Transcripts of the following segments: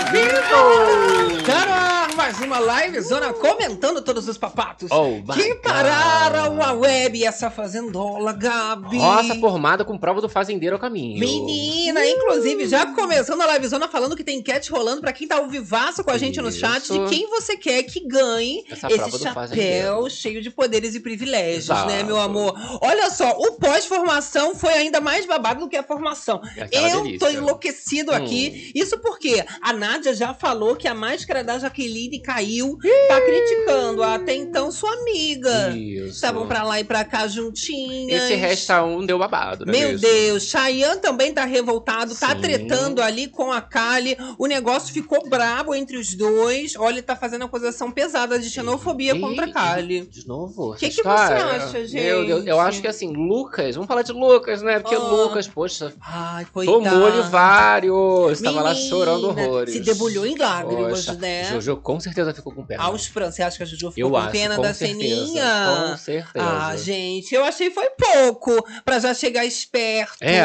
ouvindo! Mais uma live zona comentando todos os papatos Oh, que pararam God. a web essa fazendola, Gabi. Roça formada com prova do fazendeiro ao caminho. Menina, inclusive, já começando a livezona falando que tem enquete rolando pra quem tá ao vivaço com a gente no chat Isso. de quem você quer que ganhe Essa esse chapéu cheio de poderes e privilégios, Exato. né, meu amor? Olha só, o pós-formação foi ainda mais babado do que a formação. Aquela Eu delícia. tô enlouquecido Hum. aqui. Isso porque a Nádia já falou que a máscara da Jaqueline caiu, tá criticando até então sua amiga. Isso. Estavam pra lá e pra cá juntinhas. Esse resta um deu babado, né? Meu mesmo? Deus, Chayanne também tá revoltado, tá Sim. tretando ali com a Kali. O negócio ficou brabo entre os dois. Olha, ele tá fazendo acusação pesada de xenofobia Ih, contra a Kali. De novo? Que essa que você acha, Meu gente? Deus, eu acho que assim, Lucas, vamos falar de Lucas, né? Porque Ah. Lucas, poxa, Ai, coitado. tomou-lhe vários. Tava lá chorando horrores. Se debulhou em lágrimas, Poxa, né? Jojo com certeza ficou com pena. Aos prantos. Você acha que a Juju ficou Eu com acho, pena com da certeza. ceninha? Com certeza. Ah, gente, eu achei foi pouco pra já chegar esperto. É,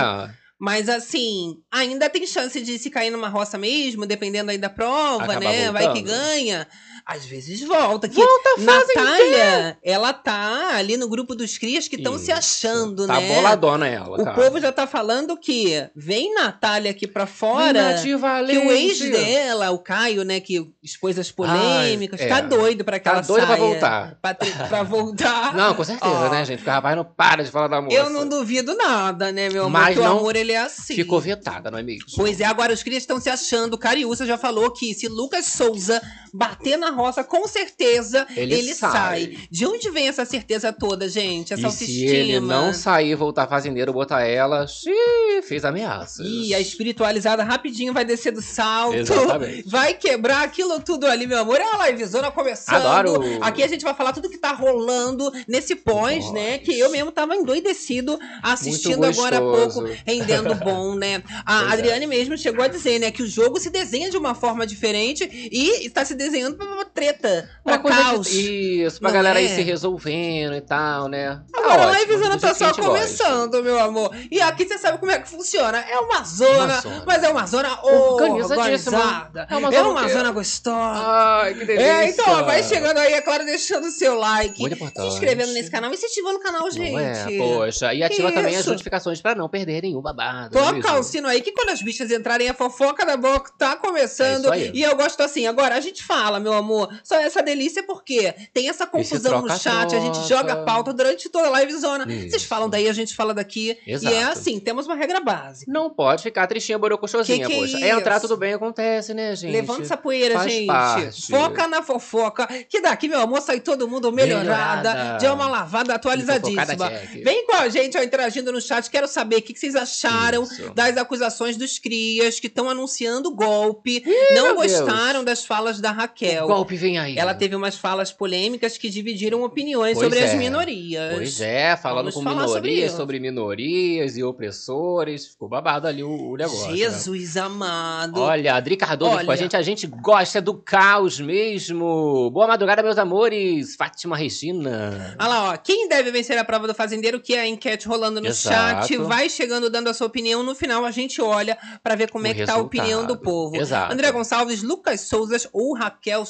Mas assim, ainda tem chance de se cair numa roça mesmo, dependendo aí da prova, Acabar né? Vai que voltando. ganha. Às vezes volta. Que Volta a Natália, ela tá ali no grupo dos crias que estão se achando, tá né? boladona ela, O cara. povo já tá falando que vem Natália aqui pra fora. Que o ex dela, o Caio, né, que expôs as polêmicas, Ai, tá é. doido pra que Tá ela doido pra saia. voltar. Pra, ter- pra voltar. Não, com certeza, Ó. né, gente? Porque o rapaz não para de falar da moça. Eu não duvido nada, né, meu amor? Mas Porque o não amor, ele é assim. Ficou vetada, não é mesmo? Pois é, agora os crias estão se achando. O Cariúça já falou que se Lucas Souza bater na roça, com certeza Ele ele, sai. sai. De onde vem essa certeza toda, gente? Essa e autoestima? se ele não sair e voltar fazendeiro, botar ela, xiii, fez ameaças. Ih, a espiritualizada rapidinho vai descer do salto. Exatamente. Vai quebrar aquilo tudo ali, meu amor. É a livezona começando. Adoro. Aqui a gente vai falar tudo que tá rolando nesse pós, né? Que eu mesmo tava endoidecido assistindo agora há pouco, rendendo bom, né? A Pois é. Adriane mesmo chegou a dizer, né, que o jogo se desenha de uma forma diferente e está se desenhando pra treta, pra Uma coisa caos. de, isso, pra Não galera aí é? se resolvendo e tal, né? Tá Agora a ótimo, tá a só gente gosta. começando, meu amor. E aqui você sabe como é que funciona. É uma zona, Uma zona. mas é uma zona organizada. É uma É zona uma o quê? zona gostosa. Ai, que delícia. É, então, ó, vai chegando aí, é claro, deixando o seu like, Muito se inscrevendo nesse canal e se ativando no canal, gente. Não é, poxa. E ativa também as Isso. notificações pra não perder nenhum babado. é Toca o sino aí que quando as bichas entrarem, a fofoca da boca tá começando. É isso aí. e eu gosto assim. Agora, a gente fala, meu amor, só essa delícia porque tem essa confusão no troca, chat, a gente joga pauta durante toda a livezona. Isso. Vocês falam daí, a gente fala daqui. Exato. E é assim, temos uma regra básica. Não pode ficar tristinha, borocochosinha, Que que é poxa. É entrar, tudo bem, acontece, né, gente? Levanta essa poeira, faz gente. parte. Foca na fofoca. Que daqui, meu amor, sai todo mundo melhorada. Melhorada. De uma lavada atualizadíssima. Vem com a gente, ó, interagindo no chat. Quero saber o que que vocês acharam Isso. das acusações dos crias que estão anunciando golpe. Não meu Deus. gostaram das falas da Raquel. O golpe vem aí. Ela teve umas falas polêmicas que dividiram opiniões Pois sobre as é. minorias. Pois é, falando Vamos com sobre minorias, isso. sobre, minorias e opressores. Ficou babado ali o, o negócio. né? Jesus amado. Olha, Adri Cardoso com a Olha. gente. A gente gosta do caos mesmo. Boa madrugada, meus amores. Fátima Regina. Olha lá, ó. Quem deve vencer a prova do fazendeiro, que é a enquete rolando no Exato. chat, vai chegando dando a sua opinião. No final, a gente olha pra ver como O é que tá a opinião do resultado. povo. Exato. André Gonçalves, Lucas Souzas ou Raquel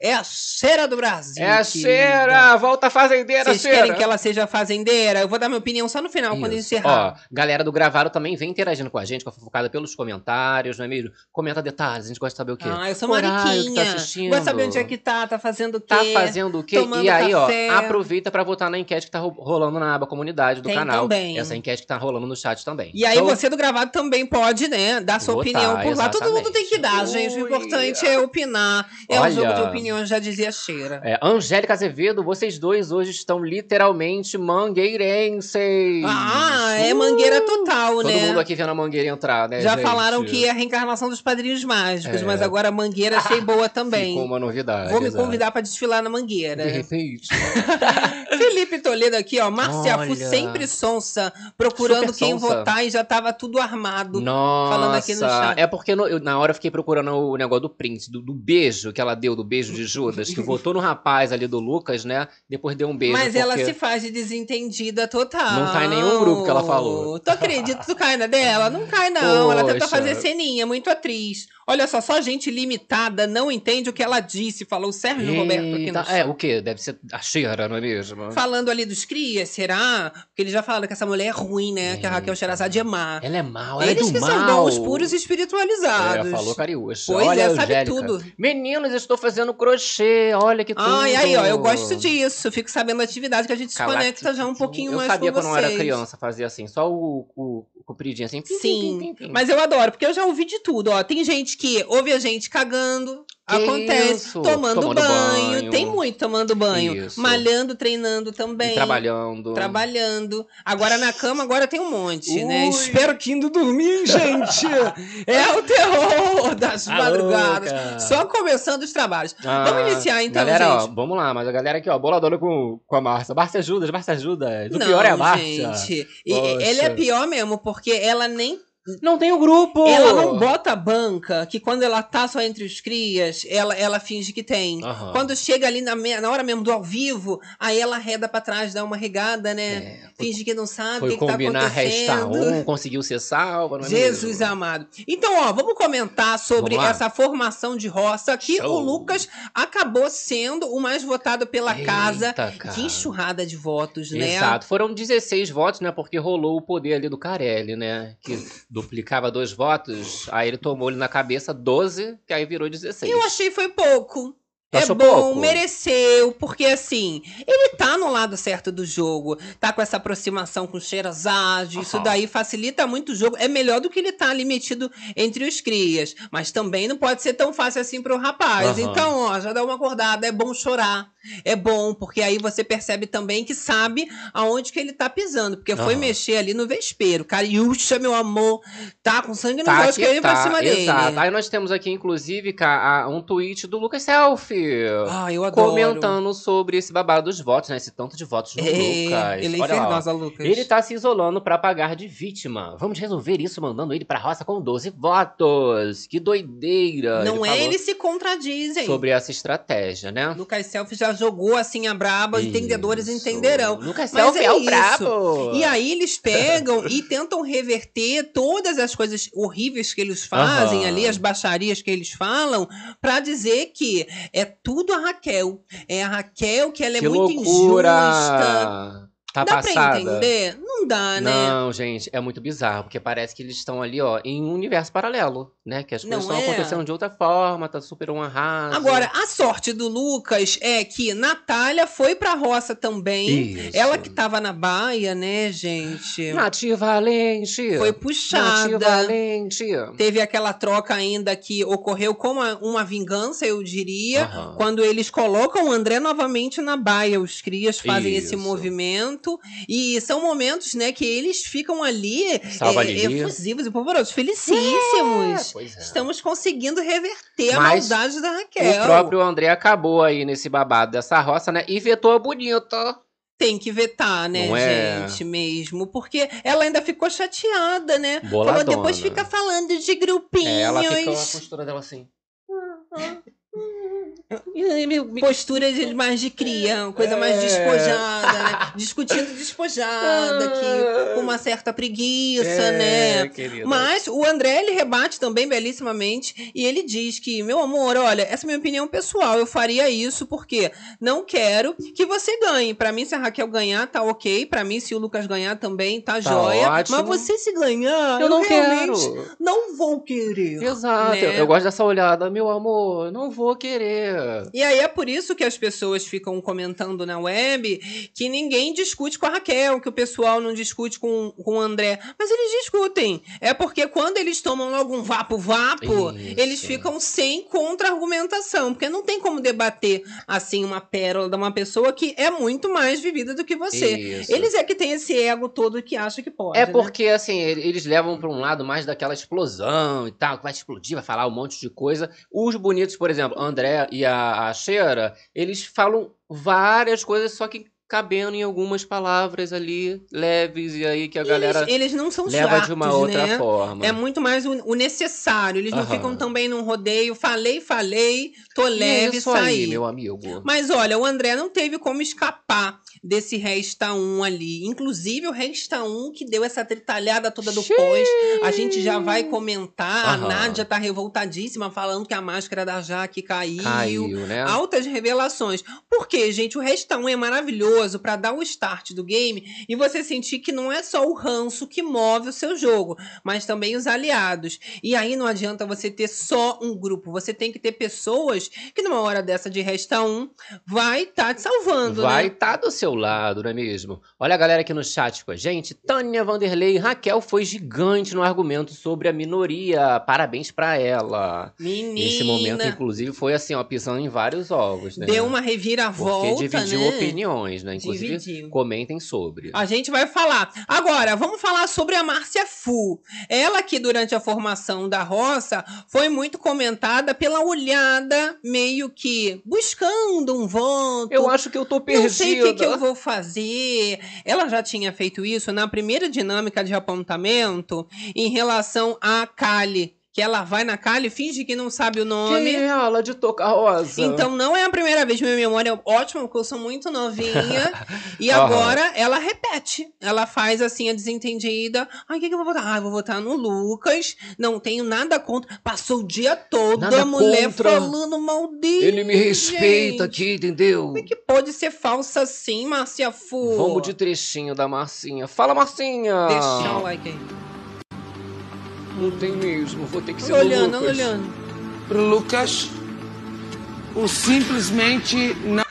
É a cheira do Brasil. É a cheira! Volta fazendeira, Vocês cheira! querem que ela seja fazendeira? Eu vou dar minha opinião só no final, quando Isso. encerrar. Ó, galera do Gravado também vem interagindo com a gente, com a fofocada pelos comentários, não é mesmo? Comenta detalhes, a gente gosta de saber o quê? Ah, eu sou que mariquinha. Tá assistindo. De saber onde é que tá, tá fazendo o quê? Tá fazendo o quê? Tomando E aí, café. ó, aproveita pra votar na enquete que tá ro- rolando na aba comunidade do Tem canal. também. Essa enquete que tá rolando no chat também. E aí Então, você do gravado também pode, né, dar sua Votar, opinião por lá. Todo mundo tem que dar, exatamente. gente. O importante é opinar. É um Olha. jogo de opiniões, já dizia Cheira. É, Angélica Azevedo, vocês dois hoje estão literalmente mangueirenses. Ah, é mangueira total, Todo né? mundo aqui vendo a mangueira entrar, né, Já gente? falaram que é a reencarnação dos padrinhos mágicos, É. mas agora a mangueira achei boa também. Ficou uma novidade. Vou me exato. convidar pra desfilar na mangueira. De repente. Felipe Toledo aqui, ó. Márcia Fu sempre sonsa, procurando Super quem sonsa. votar e já tava tudo armado. Nossa, Falando aqui no chat. é porque no- eu- na hora eu fiquei procurando o negócio do print, do, do beijo que ela deu do beijo de Judas, que votou no rapaz ali do Lucas, né? Depois deu um beijo. Mas ela se faz de desentendida total. Não cai em nenhum grupo que ela falou. Tu acredita que tu cai na dela? Não cai, não. Ela tenta Poxa. fazer ceninha, muito atriz. Olha só, só gente limitada não entende o que ela disse, falou o Sérgio Roberto aqui no Eita, É, o quê? Deve ser a Cheira, não é mesmo? Falando ali dos crias, será? Porque ele já fala que essa mulher é ruim, né? Que a Raquel Sherazade é má. Ela é mal, ela Eles é do que mal. são bons, puros e espiritualizados. É, falou Cariúcha. Pois olha, é, sabe Angélica. tudo. Meninos, estou fazendo crochê, olha que tudo. Ai, aí, ó, eu gosto disso. Fico sabendo da atividade que a gente se conecta já um pouquinho eu mais sabia com quando eu vocês. era criança, fazia assim, só o, o, o compridinho assim. pim, Sim, pim, pim, mas eu adoro, porque eu já ouvi de tudo, ó. Tem gente que ouve a gente cagando, acontece, isso? tomando, Tomando banho, banho. tem muito tomando banho, Isso. malhando, treinando E também. trabalhando. Trabalhando. Agora na cama, agora tem um monte, né? Ui. Espero que indo dormir, gente. é o terror das Tá madrugadas. Só começando os trabalhos. Ah, Vamos iniciar então, galera, ó, gente. vamos lá, mas a galera aqui, ó, boladora com, com a Márcia. Márcia ajuda, Márcia ajuda. O Não, pior é a Márcia. gente. E-. Ele é pior mesmo, porque ela nem Não tem o grupo! Ela não bota a banca, que quando ela tá só entre os crias, ela, ela finge que tem. Aham. Quando chega ali na, me- na hora mesmo do ao vivo, aí ela reda pra trás, dá uma regada, né? É, foi, Finge que não sabe o que, que tá combinar restar acontecendo. um, conseguiu ser salva, não é Jesus mesmo? amado. Então, ó, vamos comentar sobre Vamos essa formação de roça que Show. o Lucas acabou sendo o mais votado pela casa. Eita, cara. Que enxurrada de votos, né? Exato. Foram 16 votos, né? Porque rolou o poder ali do Carelli, né? Que duplicava dois votos. Aí ele tomou ele na cabeça 12, que aí virou 16. Eu achei foi pouco. Tu é bom, pouco? mereceu, porque assim, ele tá no lado certo do jogo, tá com essa aproximação com o Sherazade, isso daí facilita muito o jogo, é melhor do que ele tá ali metido entre os crias, mas também não pode ser tão fácil assim pro rapaz. Então, ó, já dá uma acordada, é bom chorar, é bom, porque aí você percebe também que sabe aonde que ele tá pisando, porque foi mexer ali no vespeiro. Cariúcha, meu amor, tá com sangue no Tá aqui, querendo ir pra tá, cima exato. dele. Aí nós temos aqui, inclusive, um tweet do Lucas Selfie. Ah, eu adoro. Comentando sobre esse babado dos votos, né? Esse tanto de votos do É, Lucas. ele é Olha lá, infernosa, Lucas. Ele tá se isolando pra pagar de vítima. Vamos resolver isso mandando ele pra roça com 12 votos. Que doideira. Não é, falou eles se contradizem. Sobre essa estratégia, né? Lucas Self já jogou assim a braba, os entendedores Isso. entenderão. Lucas Mas Selfie é é, o isso. brabo. E aí eles pegam e tentam reverter todas as coisas horríveis que eles fazem Aham. ali, as baixarias que eles falam, pra dizer que é tudo a Raquel. É a Raquel que ela é que muito loucura. injusta. Tá Dá passada. pra entender? Não dá, né? Não, gente, é muito bizarro, porque parece que eles estão ali, ó, em um universo paralelo, né? Que as coisas estão é? acontecendo de outra forma, tá super um arraso. Agora, a sorte do Lucas é que Natália foi pra roça também. Isso. Ela que tava na baia, né, gente? Nath Valente. Foi puxada. Valente. Teve aquela troca ainda que ocorreu como uma, vingança, eu diria. Aham. Quando eles colocam o André novamente na baia, os crias fazem esse Isso. Movimento. E são momentos, né, que eles ficam ali é, efusivos e polvorosos, felicíssimos. Pois é. Estamos conseguindo reverter a Mas maldade da Raquel. O próprio André acabou aí nesse babado dessa roça, né? E vetou a bonita. Tem que vetar, né, Não é? gente, mesmo. Porque ela ainda ficou chateada, né? Boladona. Falou, depois fica falando de grupinhos. É, ela ficou a postura dela assim. Meu- meu- Postura de, mais de cria, uma coisa mais É. despojada, né? Discutindo despojada, com uma certa preguiça, É, né? querida. Mas o André, ele rebate também belíssimamente e ele diz que, meu amor, olha, essa é minha opinião pessoal, eu faria isso porque não quero que você ganhe. Pra mim, se a Raquel ganhar, tá ok. Pra mim, se o Lucas ganhar também, tá, Tá joia. ótimo. Mas você se ganhar, eu não quero. não vou querer. Exato, né? eu, eu gosto dessa olhada, meu amor, não vou querer. E aí é por isso que as pessoas ficam comentando na web que ninguém discute com a Raquel, que o pessoal não discute com, com o André. Mas eles discutem. É porque quando eles tomam logo um vapo-vapo, eles ficam sem contra-argumentação. Porque não tem como debater assim uma pérola de uma pessoa que é muito mais vivida do que você. Isso. Eles é que têm esse ego todo que acha que pode. É né? porque, assim, ele- eles levam pra um lado mais daquela explosão e tal, que vai explodir, vai falar um monte de coisa. Os bonitos, por exemplo, André e a, a eles falam várias coisas, só que cabendo em algumas palavras ali, leves, e aí que a galera eles, eles não são leva chatos, de uma outra né? forma. É muito mais o, o necessário. Eles não Aham. ficam também num rodeio. Falei, falei, tô E é leve, isso saí. aí, meu amigo. Mas olha, o André não teve como escapar desse Resta 1 ali. Inclusive, o Resta 1 que deu essa tritalhada toda do Xiii. pós. A gente já vai comentar. Aham. A Nádia tá revoltadíssima, falando que a máscara da Jaque caiu. Caiu, né? Altas revelações. Porque, gente, o Resta 1 é maravilhoso pra dar o start do game e você sentir que não é só o ranço que move o seu jogo, mas também os aliados. E aí não adianta você ter só um grupo, você tem que ter pessoas que numa hora dessa de Resta 1 vai estar te salvando, Vai né? estar do seu lado, não é mesmo? Olha a galera aqui no chat com a gente. Tânia Vanderlei, Raquel foi gigante no argumento sobre a minoria. Parabéns pra ela. Menina, Nesse momento, inclusive, foi assim, ó, pisando em vários ovos, né? deu uma reviravolta, Porque dividiu né? opiniões, né? Inclusive, Dividiu. comentem sobre. A gente vai falar. Agora, vamos falar sobre a Márcia Fu. Ela que durante a formação da roça foi muito comentada pela olhada meio que buscando um voto. Eu acho que eu tô perdida. Não sei o que, que eu vou fazer. Ela já tinha feito isso na primeira dinâmica de apontamento em relação a Kali. Que ela vai na Kali, finge que não sabe o nome. Quem é ela de tocar rosa? Então não é a primeira vez, minha memória é ótima, porque eu sou muito novinha. e agora ela repete. Ela faz assim a desentendida. Ai, o que, que eu vou votar? Ah, eu vou votar no Lucas. Não tenho nada contra. Passou o dia todo Nada a mulher contra. falando mal dele. Ele me respeita gente. aqui, entendeu? Como é que pode ser falsa assim, Márcia Fu? Vamos de trechinho da Marcinha. Fala, Marcinha! Deixa o like aí. Não tem mesmo, vou ter que ser do olhando, Lucas. olhando. Pro Lucas, o simplesmente não.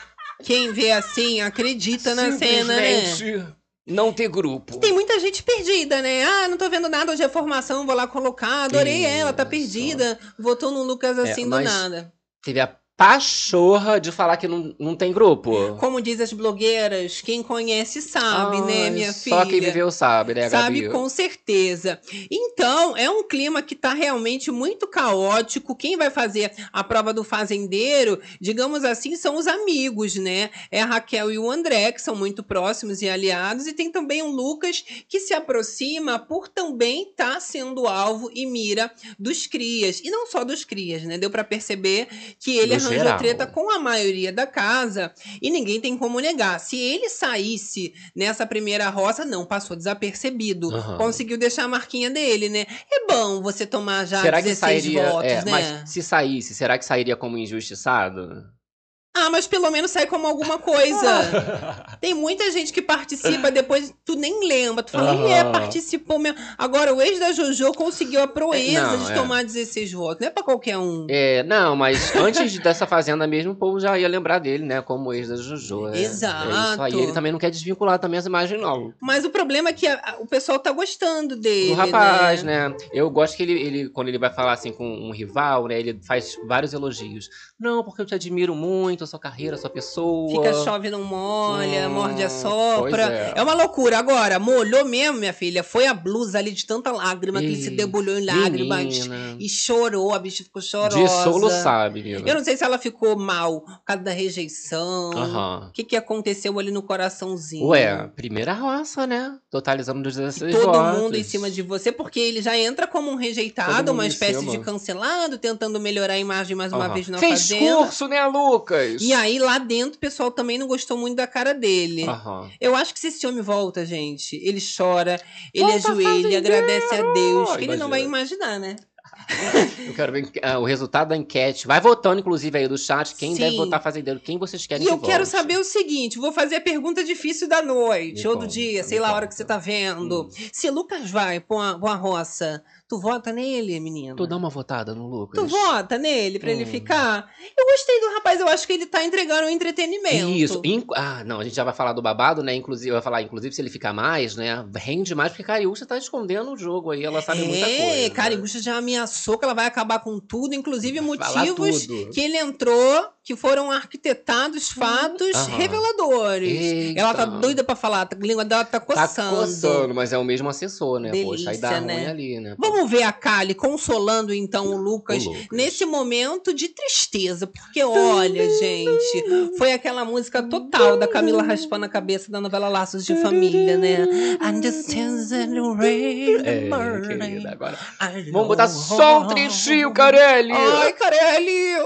Quem vê assim acredita na cena, né? Simplesmente não ter grupo. Tem muita gente perdida, né? Ah, não tô vendo nada hoje é formação, vou lá colocar. Adorei ela, tá Isso. perdida. Votou no Lucas assim do mas- nada. Teve a pachorra de falar que não, não tem grupo. Como diz as blogueiras, quem conhece sabe, né, Ai, minha Só filha? quem viveu sabe, né, Sabe Gabi? com certeza. Então, é um clima que tá realmente muito caótico. Quem vai fazer a prova do fazendeiro, digamos assim, são os amigos, né? É a Raquel e o André, que são muito próximos e aliados, e tem também o Lucas, que se aproxima por também estar sendo alvo e mira dos crias. E não só dos crias, né? Deu pra perceber que ele Do arranjou geral. treta com a maioria da casa e ninguém tem como negar. Se ele saísse nessa primeira roça, não, passou desapercebido. Aham. Conseguiu deixar a marquinha dele, né? É bom você tomar já será que 16 sairia. votos, é, né? Mas se saísse, será que sairia como injustiçado? Ah, mas pelo menos sai como alguma coisa. Tem muita gente que participa, depois tu nem lembra. Tu fala, Aham. é, participou mesmo. Agora, o ex da JoJo conseguiu a proeza não, de é. tomar 16 votos. Não é pra qualquer um. É, não, mas antes dessa fazenda mesmo, o povo já ia lembrar dele, né? Como ex da Jojo. É, Exato. É isso aí. Ele também não quer desvincular também essa imagem, não. Mas o problema é que a- o pessoal tá gostando dele. Do rapaz, né? Eu gosto que ele, ele, quando ele vai falar assim com um rival, né? Ele faz vários elogios. Não, porque eu te admiro muito, a sua carreira, a sua pessoa. Fica chove, não molha, Hum, morde a sopra. é. É. uma loucura. Agora, molhou mesmo, minha filha. Foi a blusa ali de tanta lágrima que ele se Ih, debulhou em lágrimas. menina. E chorou, a bicha ficou chorosa. De solo sabe, menina. Eu não sei se ela ficou mal por causa da rejeição. O que, que aconteceu ali no coraçãozinho? Ué, primeira roça, né? Totalizando dos 16 Todo votos. mundo em cima de você, porque ele já entra como um rejeitado, uma espécie de cancelado, tentando melhorar a imagem mais uma Aham. vez na Fez fazenda. curso, né, Lucas? E aí, lá dentro, o pessoal também não gostou muito da cara dele. Aham. Eu acho que se esse homem volta, gente, ele chora, ele Volta, ajoelha, fazendeiro! agradece a Deus, que ele não vai imaginar, né? Eu quero ver ah, o resultado da enquete. Vai votando, inclusive, aí do chat. Quem Sim. deve votar fazendeiro? Quem vocês querem E que eu quero vote? saber o seguinte: vou fazer a pergunta difícil da noite, Me ou do conta, dia, me sei lá a hora que você tá vendo. Hum. Se Lucas vai pra uma, pra uma roça, tu vota nele, menina? Tu dá uma votada no Lucas. Tu vota nele pra ele Hum. ficar? Eu gostei do rapaz, eu acho que ele tá entregando um entretenimento. Isso. Inc- Ah, não, a gente já vai falar do babado, né? Inclusive, vai falar, inclusive, se ele ficar mais, né? Rende mais, porque Cariúcha tá escondendo o jogo aí, ela sabe muita coisa. É, né? Carigucha já ameaçou que ela vai acabar com tudo, inclusive motivos tudo. que ele entrou, que foram arquitetados fatos Aham. reveladores. Eita. Ela tá doida pra falar, a língua dela tá Tá coçando. coçando, mas é o mesmo assessor, né? Poxa, aí dá Delícia, ruim né? ali, né? Vamos vamos ver a Kali consolando então o Lucas, O Lucas. nesse momento de tristeza, porque olha, gente, foi aquela música total da Camila raspando a cabeça da novela Laços de Família, né? É, querida, agora. Vamos botar só um trechinho, Carelli! Ai, Carelli!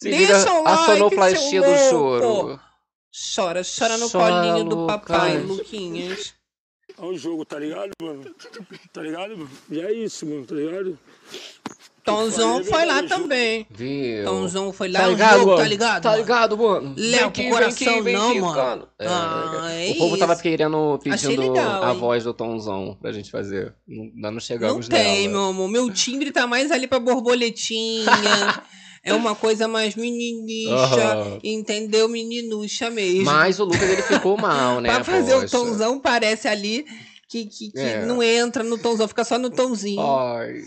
Deixa o a like, sonoplastia seu do choro. Chora, chora no Chora, colinho do papai, Lucas. Luquinhas. É um jogo, tá ligado, mano? Tá ligado, mano? E é isso, mano, tá ligado? Tomzão foi lá também. Viu? Tomzão foi lá, Tá é um ligado, jogo, mano? tá ligado? Tá mano? ligado, mano? Léo, pro coração vem aqui, vem não, aqui, mano. É, Ah, é o povo tava isso. querendo, Achei pedindo legal, a hein? voz do Tomzão pra gente fazer. Não, ainda não Não chegamos tem, nela. meu amor. Meu timbre tá mais ali pra borboletinha. é uma coisa mais meninicha. Aham. Entendeu? Meninucha mesmo. Mas o Lucas, ele ficou mal, né? pra fazer o poxa. tomzão, parece ali que, que, que É. não entra no tomzão, fica só no tomzinho. Ai,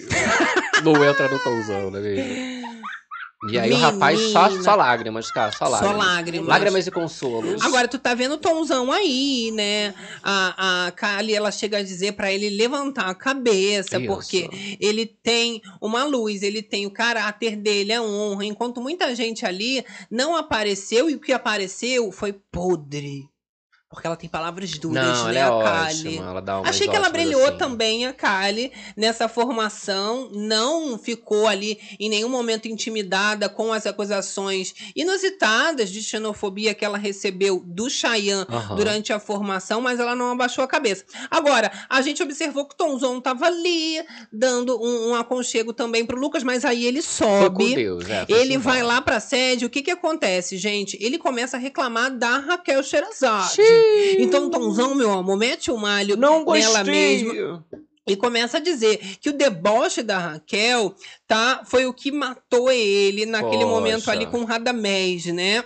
não entra no Tomzão, né, mesmo? E aí o rapaz só, Menina. só lágrimas, cara, só lágrimas. Só lágrimas. Lágrimas e consolos. Agora, tu tá vendo o Tomzão aí, né? A, a Kali, ela chega a dizer pra ele levantar a cabeça, Isso. porque ele tem uma luz, ele tem o caráter dele, a honra, enquanto muita gente ali não apareceu e o que apareceu foi podre. Porque ela tem palavras duras, não, né, ela é a Kali? ótima, ela dá Achei que ela brilhou assim. também, a Kali, nessa formação. Não ficou ali em nenhum momento intimidada com as acusações inusitadas de xenofobia que ela recebeu do Chayanne Aham. durante a formação, mas ela não abaixou a cabeça. Agora, a gente observou que o Tomzon tava ali, dando um, um aconchego também pro Lucas, mas aí ele sobe. Deus, é, Ele vai lá pra sede, o que que acontece, gente? Ele começa a reclamar da Raquel Sherazade. Xiii. Então, o Tomzão, meu amor, mete o malho Não gostei. nela mesma e começa a dizer que o deboche da Raquel, tá, foi o que matou ele naquele Poxa. momento ali com o Radamés, né?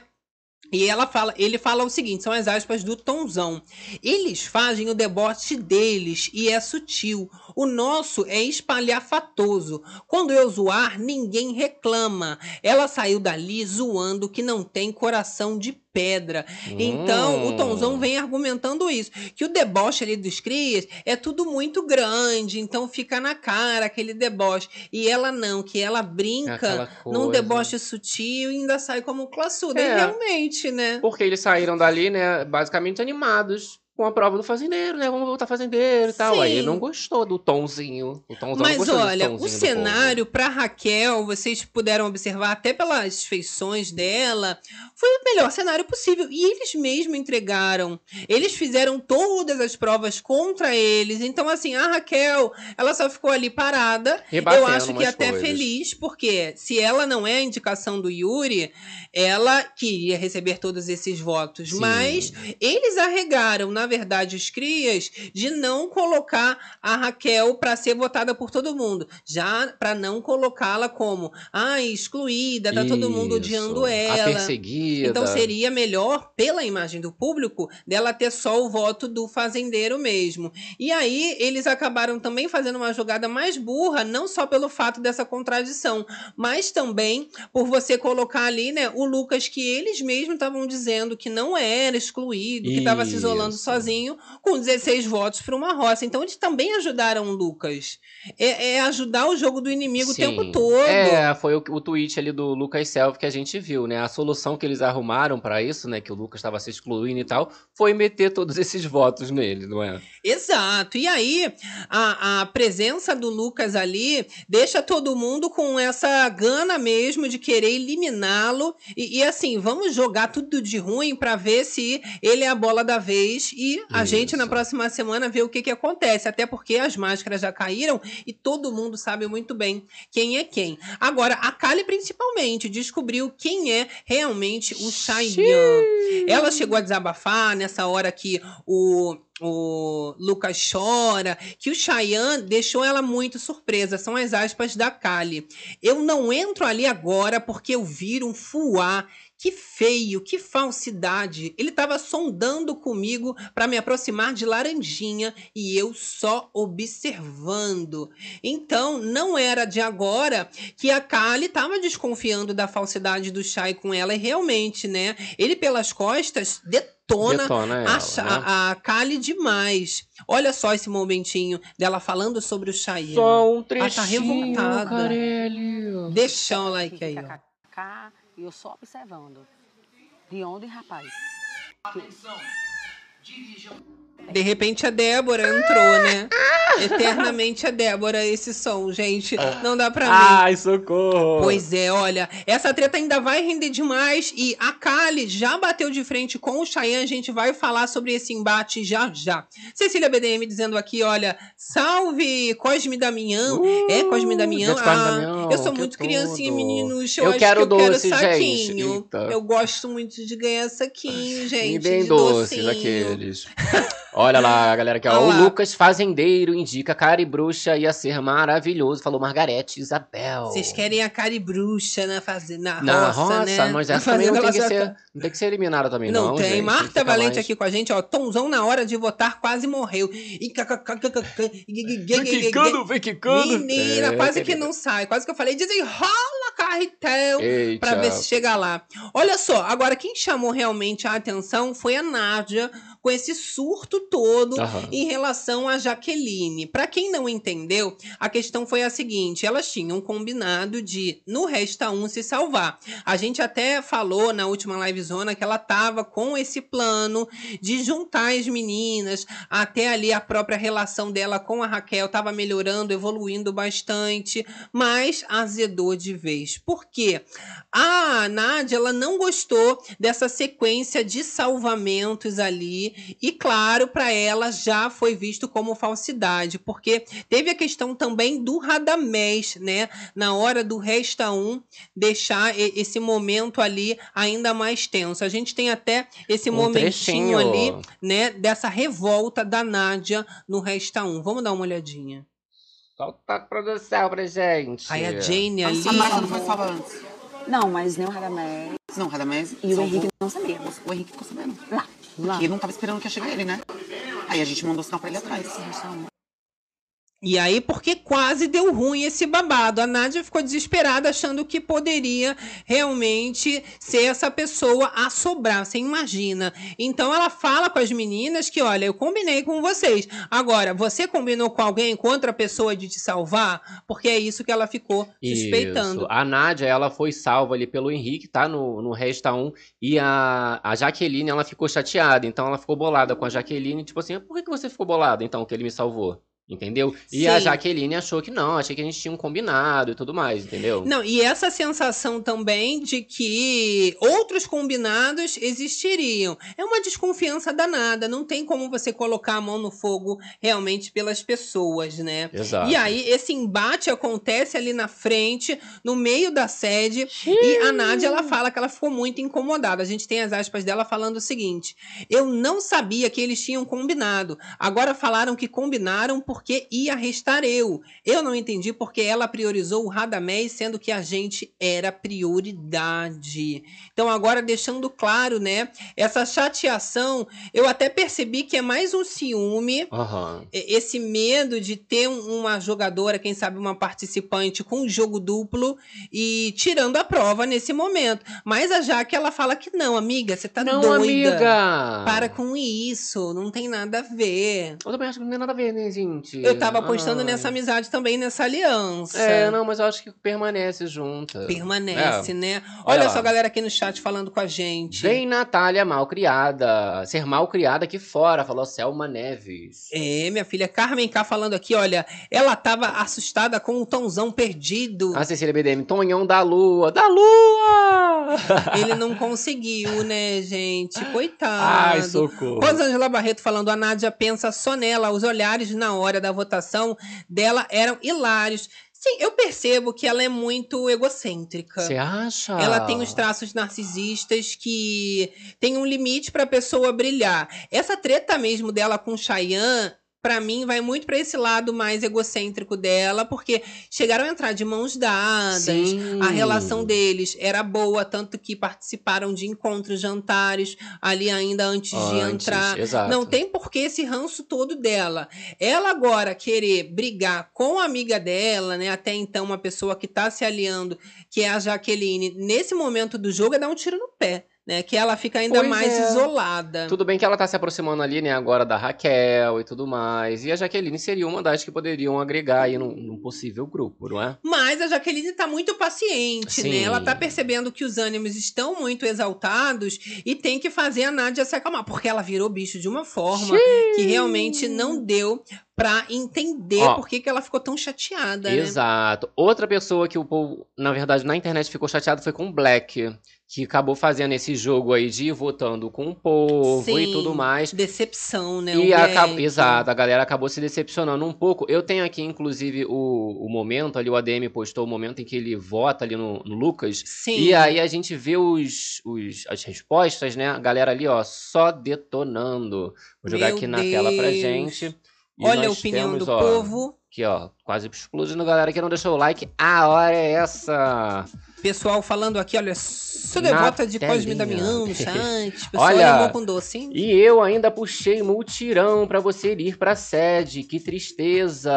E ela fala, ele fala o seguinte, são as aspas do Tonzão. Eles fazem o deboche deles e é sutil. O nosso é espalhafatoso. Quando eu zoar, ninguém reclama. Ela saiu dali zoando que não tem coração de pedra. Então, o Tonzão Hum. vem argumentando isso. Que o deboche ali dos crias é tudo muito grande, então fica na cara aquele deboche. E ela não, que ela brinca num deboche sutil e ainda sai como classuda. E É. realmente, né? Porque eles saíram dali, né, basicamente animados com a prova do fazendeiro, né? Vamos voltar fazendeiro e tal. Aí Sim. ele não gostou do tomzinho. O tomzão não Mas olha, o cenário para Raquel, vocês puderam observar até pelas feições dela, foi o melhor cenário possível. E eles mesmo entregaram. Eles fizeram todas as provas contra eles. Então, assim, a Raquel, ela só ficou ali parada. Eu acho que até coisas. feliz, porque se ela não é a indicação do Yuri, ela queria receber todos esses votos. Sim. Mas eles arregaram, na verdade, os crias, de não colocar a Raquel para ser votada por todo mundo. Já para não colocá-la como, ah, excluída, tá todo mundo Isso. odiando A ela. perseguida. Então seria melhor, pela imagem do público, dela ter só o voto do fazendeiro mesmo. E aí eles acabaram também fazendo uma jogada mais burra, não só pelo fato dessa contradição, mas também por você colocar ali, né, o Lucas que eles mesmos estavam dizendo que não era excluído, que estava se isolando Isso. Sozinho, com 16 votos para uma roça. Então eles também ajudaram o Lucas. É, é ajudar o jogo do inimigo o Sim. tempo todo. É, foi o, o tweet ali do Lucas Self que a gente viu, né? A solução que eles arrumaram pra isso, né? Que o Lucas estava se excluindo e tal, foi meter todos esses votos nele, não é? Exato. E aí, a, a presença do Lucas ali deixa todo mundo com essa gana mesmo de querer eliminá-lo. E, e assim, vamos jogar tudo de ruim para ver se ele é a bola da vez. E a gente, na Isso. próxima semana, vê o que, que acontece. Até porque as máscaras já caíram e todo mundo sabe muito bem quem é quem. Agora, a Kali, principalmente, descobriu quem é realmente o Chayanne. Ela chegou a desabafar nessa hora que o, o Lucas chora, que o Chayanne deixou ela muito surpresa. São as aspas da Kali. Eu não entro ali agora porque eu viro um fuá Que feio, que falsidade. Ele estava sondando comigo para me aproximar de Laranjinha e eu só observando. Então, não era de agora que a Kali estava desconfiando da falsidade do Shai com ela e realmente, né? Ele pelas costas detona, Detona ela, a, né? a Kali demais. Olha só esse momentinho dela falando sobre o Cheyenne. Só um Ela trechinho, tá revoltada. Carelli. Deixa o like aí, ó. E eu só observando. De onde, rapaz? De repente a Débora entrou, né? Eternamente a Débora, esse som, gente. Não dá pra mim. Ai, socorro. Pois é, olha, essa treta ainda vai render demais e a Kali já bateu de frente com o Cheyenne, a gente vai falar sobre esse embate já já. Cecília BDM dizendo aqui, olha, salve Cosme Damião. é Cosme Damião? gente, Ah, Damião, eu sou muito tudo. criancinha, meninos. Eu, Eu acho quero que eu doce, quero gente. saquinho. Eita. Eu gosto muito de ganhar saquinho, gente. Me bem de doces docinho. aqueles. Olha lá, galera, aqui, ó. O. Lucas Fazendeiro indica Cari Bruxa ia ser maravilhoso. Falou Margarete Isabel. Vocês querem a Cari Bruxa na fazenda, na, roça, roça, né? mas essa também não tem, que ser, não tem que ser eliminada também, Não, não. tem. gente. Marta Fica Valente mais- aqui com a gente, ó. Tomzão na hora de votar quase morreu. E Vem quicando, vem quicando. Menina, É, quase que não sai. Quase que eu falei, desenrola, carretel. Eita. Pra ver se chega lá. Olha só, agora quem chamou realmente a atenção foi a Nádia, com esse surto todo Aham. em relação a Jaqueline. Pra quem não entendeu, a questão foi a seguinte: elas tinham combinado de, no Resta 1, se salvar. A gente até falou na última livezona que ela tava com esse plano de juntar as meninas, até ali a própria relação dela com a Raquel tava melhorando, evoluindo bastante, mas azedou de vez. Por quê? A Nádia, ela não gostou dessa sequência de salvamentos ali, e claro, para ela já foi visto como falsidade, porque teve a questão também do Radamés, né? Na hora do Resta 1, deixar esse momento ali ainda mais tenso. A gente tem até esse Um momentinho trechinho. ali, né, dessa revolta da Nádia no Resta 1. Vamos dar uma olhadinha. Solta a produção pra gente. Aí a Jane ali. A Marta não foi salva antes. Não, mas nem o Radamés Não, Radamés. e o. Henrique não sabíamos. O Henrique ficou sabendo. Lá, lá. Porque não tava esperando que ia chegar ele, né? Aí a gente mandou sinal pra ele atrás. E aí, porque quase deu ruim esse babado. A Nádia ficou desesperada, achando que poderia realmente ser essa pessoa a sobrar. Você imagina. Então ela fala com as meninas que, olha, eu combinei com vocês. Agora, você combinou com alguém, com outra pessoa de te salvar? Porque é isso que ela ficou suspeitando. Isso. A Nádia, ela foi salva ali pelo Henrique, tá? No, no Resta 1. E a, a Jaqueline, ela ficou chateada. Então ela ficou bolada com a Jaqueline. Tipo assim, por que, que você ficou bolada, então, que ele me salvou? Entendeu? E a Sim. Jaqueline achou que não, achei que a gente tinha um combinado e tudo mais, entendeu? Não, e essa sensação também de que outros combinados existiriam. É uma desconfiança danada. Não tem como você colocar a mão no fogo realmente pelas pessoas, né? Exato. E aí, esse embate acontece ali na frente, no meio da sede, e a Nádia, ela fala que ela ficou muito incomodada. A gente tem as aspas dela falando o seguinte: Eu não sabia que eles tinham combinado. Agora falaram que combinaram porque ia restar eu. Eu não entendi porque ela priorizou o Radamés, sendo que a gente era prioridade. Então, agora deixando claro, né, essa chateação, eu até percebi que é mais um ciúme e- esse medo de ter um- uma jogadora, quem sabe uma participante com jogo duplo e tirando a prova nesse momento. Mas a Jaque, ela fala que não, amiga, você tá não, doida. amiga! Para com isso, não tem nada a ver. Eu também acho que não tem nada a ver, né, gente? Eu tava apostando Ai. nessa amizade também, nessa aliança. É, não, mas eu acho que permanece junta. Permanece, É. né? Olha Olha, só a galera aqui no chat falando com a gente. Vem Natália mal criada. Ser mal criada aqui fora, falou Selma Neves. É, minha filha Carmen K falando aqui, olha, ela tava assustada com o Tonzão perdido. A Cecília BDM, Tonhão da Lua. Da Lua! Ele não conseguiu, né, gente? Coitado. Ai, socorro. Rosângela Barreto falando, a Nádia pensa só nela. Os olhares na hora da votação dela eram hilários. Sim, eu percebo que ela é muito egocêntrica. Você acha? Ela tem os traços narcisistas que tem um limite pra pessoa brilhar. Essa treta mesmo dela com o Pra mim, vai muito pra esse lado mais egocêntrico dela, porque chegaram a entrar de mãos dadas, Sim. a relação deles era boa, tanto que participaram de encontros, jantares, ali ainda antes, de Antes, entrar. exato. Não tem por que esse ranço todo dela. Ela agora querer brigar com a amiga dela, né? Até então, uma pessoa que tá se aliando, que é a Jaqueline, nesse momento do jogo, é dar um tiro no pé. Né, que ela fica ainda Pois mais é. isolada. Tudo bem que ela tá se aproximando ali, né, agora da Raquel e tudo mais. E a Jaqueline seria uma das que poderiam agregar aí num, num possível grupo, não é? Mas a Jaqueline tá muito paciente, Sim. né? Ela tá percebendo que os ânimos estão muito exaltados e tem que fazer a Nádia se acalmar, porque ela virou bicho de uma forma que realmente não deu pra entender Ó. por que, que ela ficou tão chateada, né? Exato. Outra pessoa que o povo, na verdade, na internet ficou chateado foi com o Black, que acabou fazendo esse jogo aí de ir votando com o povo e Sim. tudo mais. Decepção, né? E acabou, exato, a galera acabou se decepcionando um pouco. Eu tenho aqui, inclusive, o, o momento ali, o ADM postou o momento em que ele vota ali no, no Lucas. Sim. E aí a gente vê os, os, as respostas, né? A galera ali, ó, só detonando. Vou jogar Meu aqui na tela pra Deus. gente. E Olha a opinião temos, do ó, povo. Aqui, ó, quase explodindo, galera que não deixou o like. A hora é essa. Pessoal falando aqui, olha, sou devota de Cosme telinha. Damião no chat. Pessoal, Olha, amor com doce, hein? E eu ainda puxei multirão pra você ir pra sede. Que tristeza.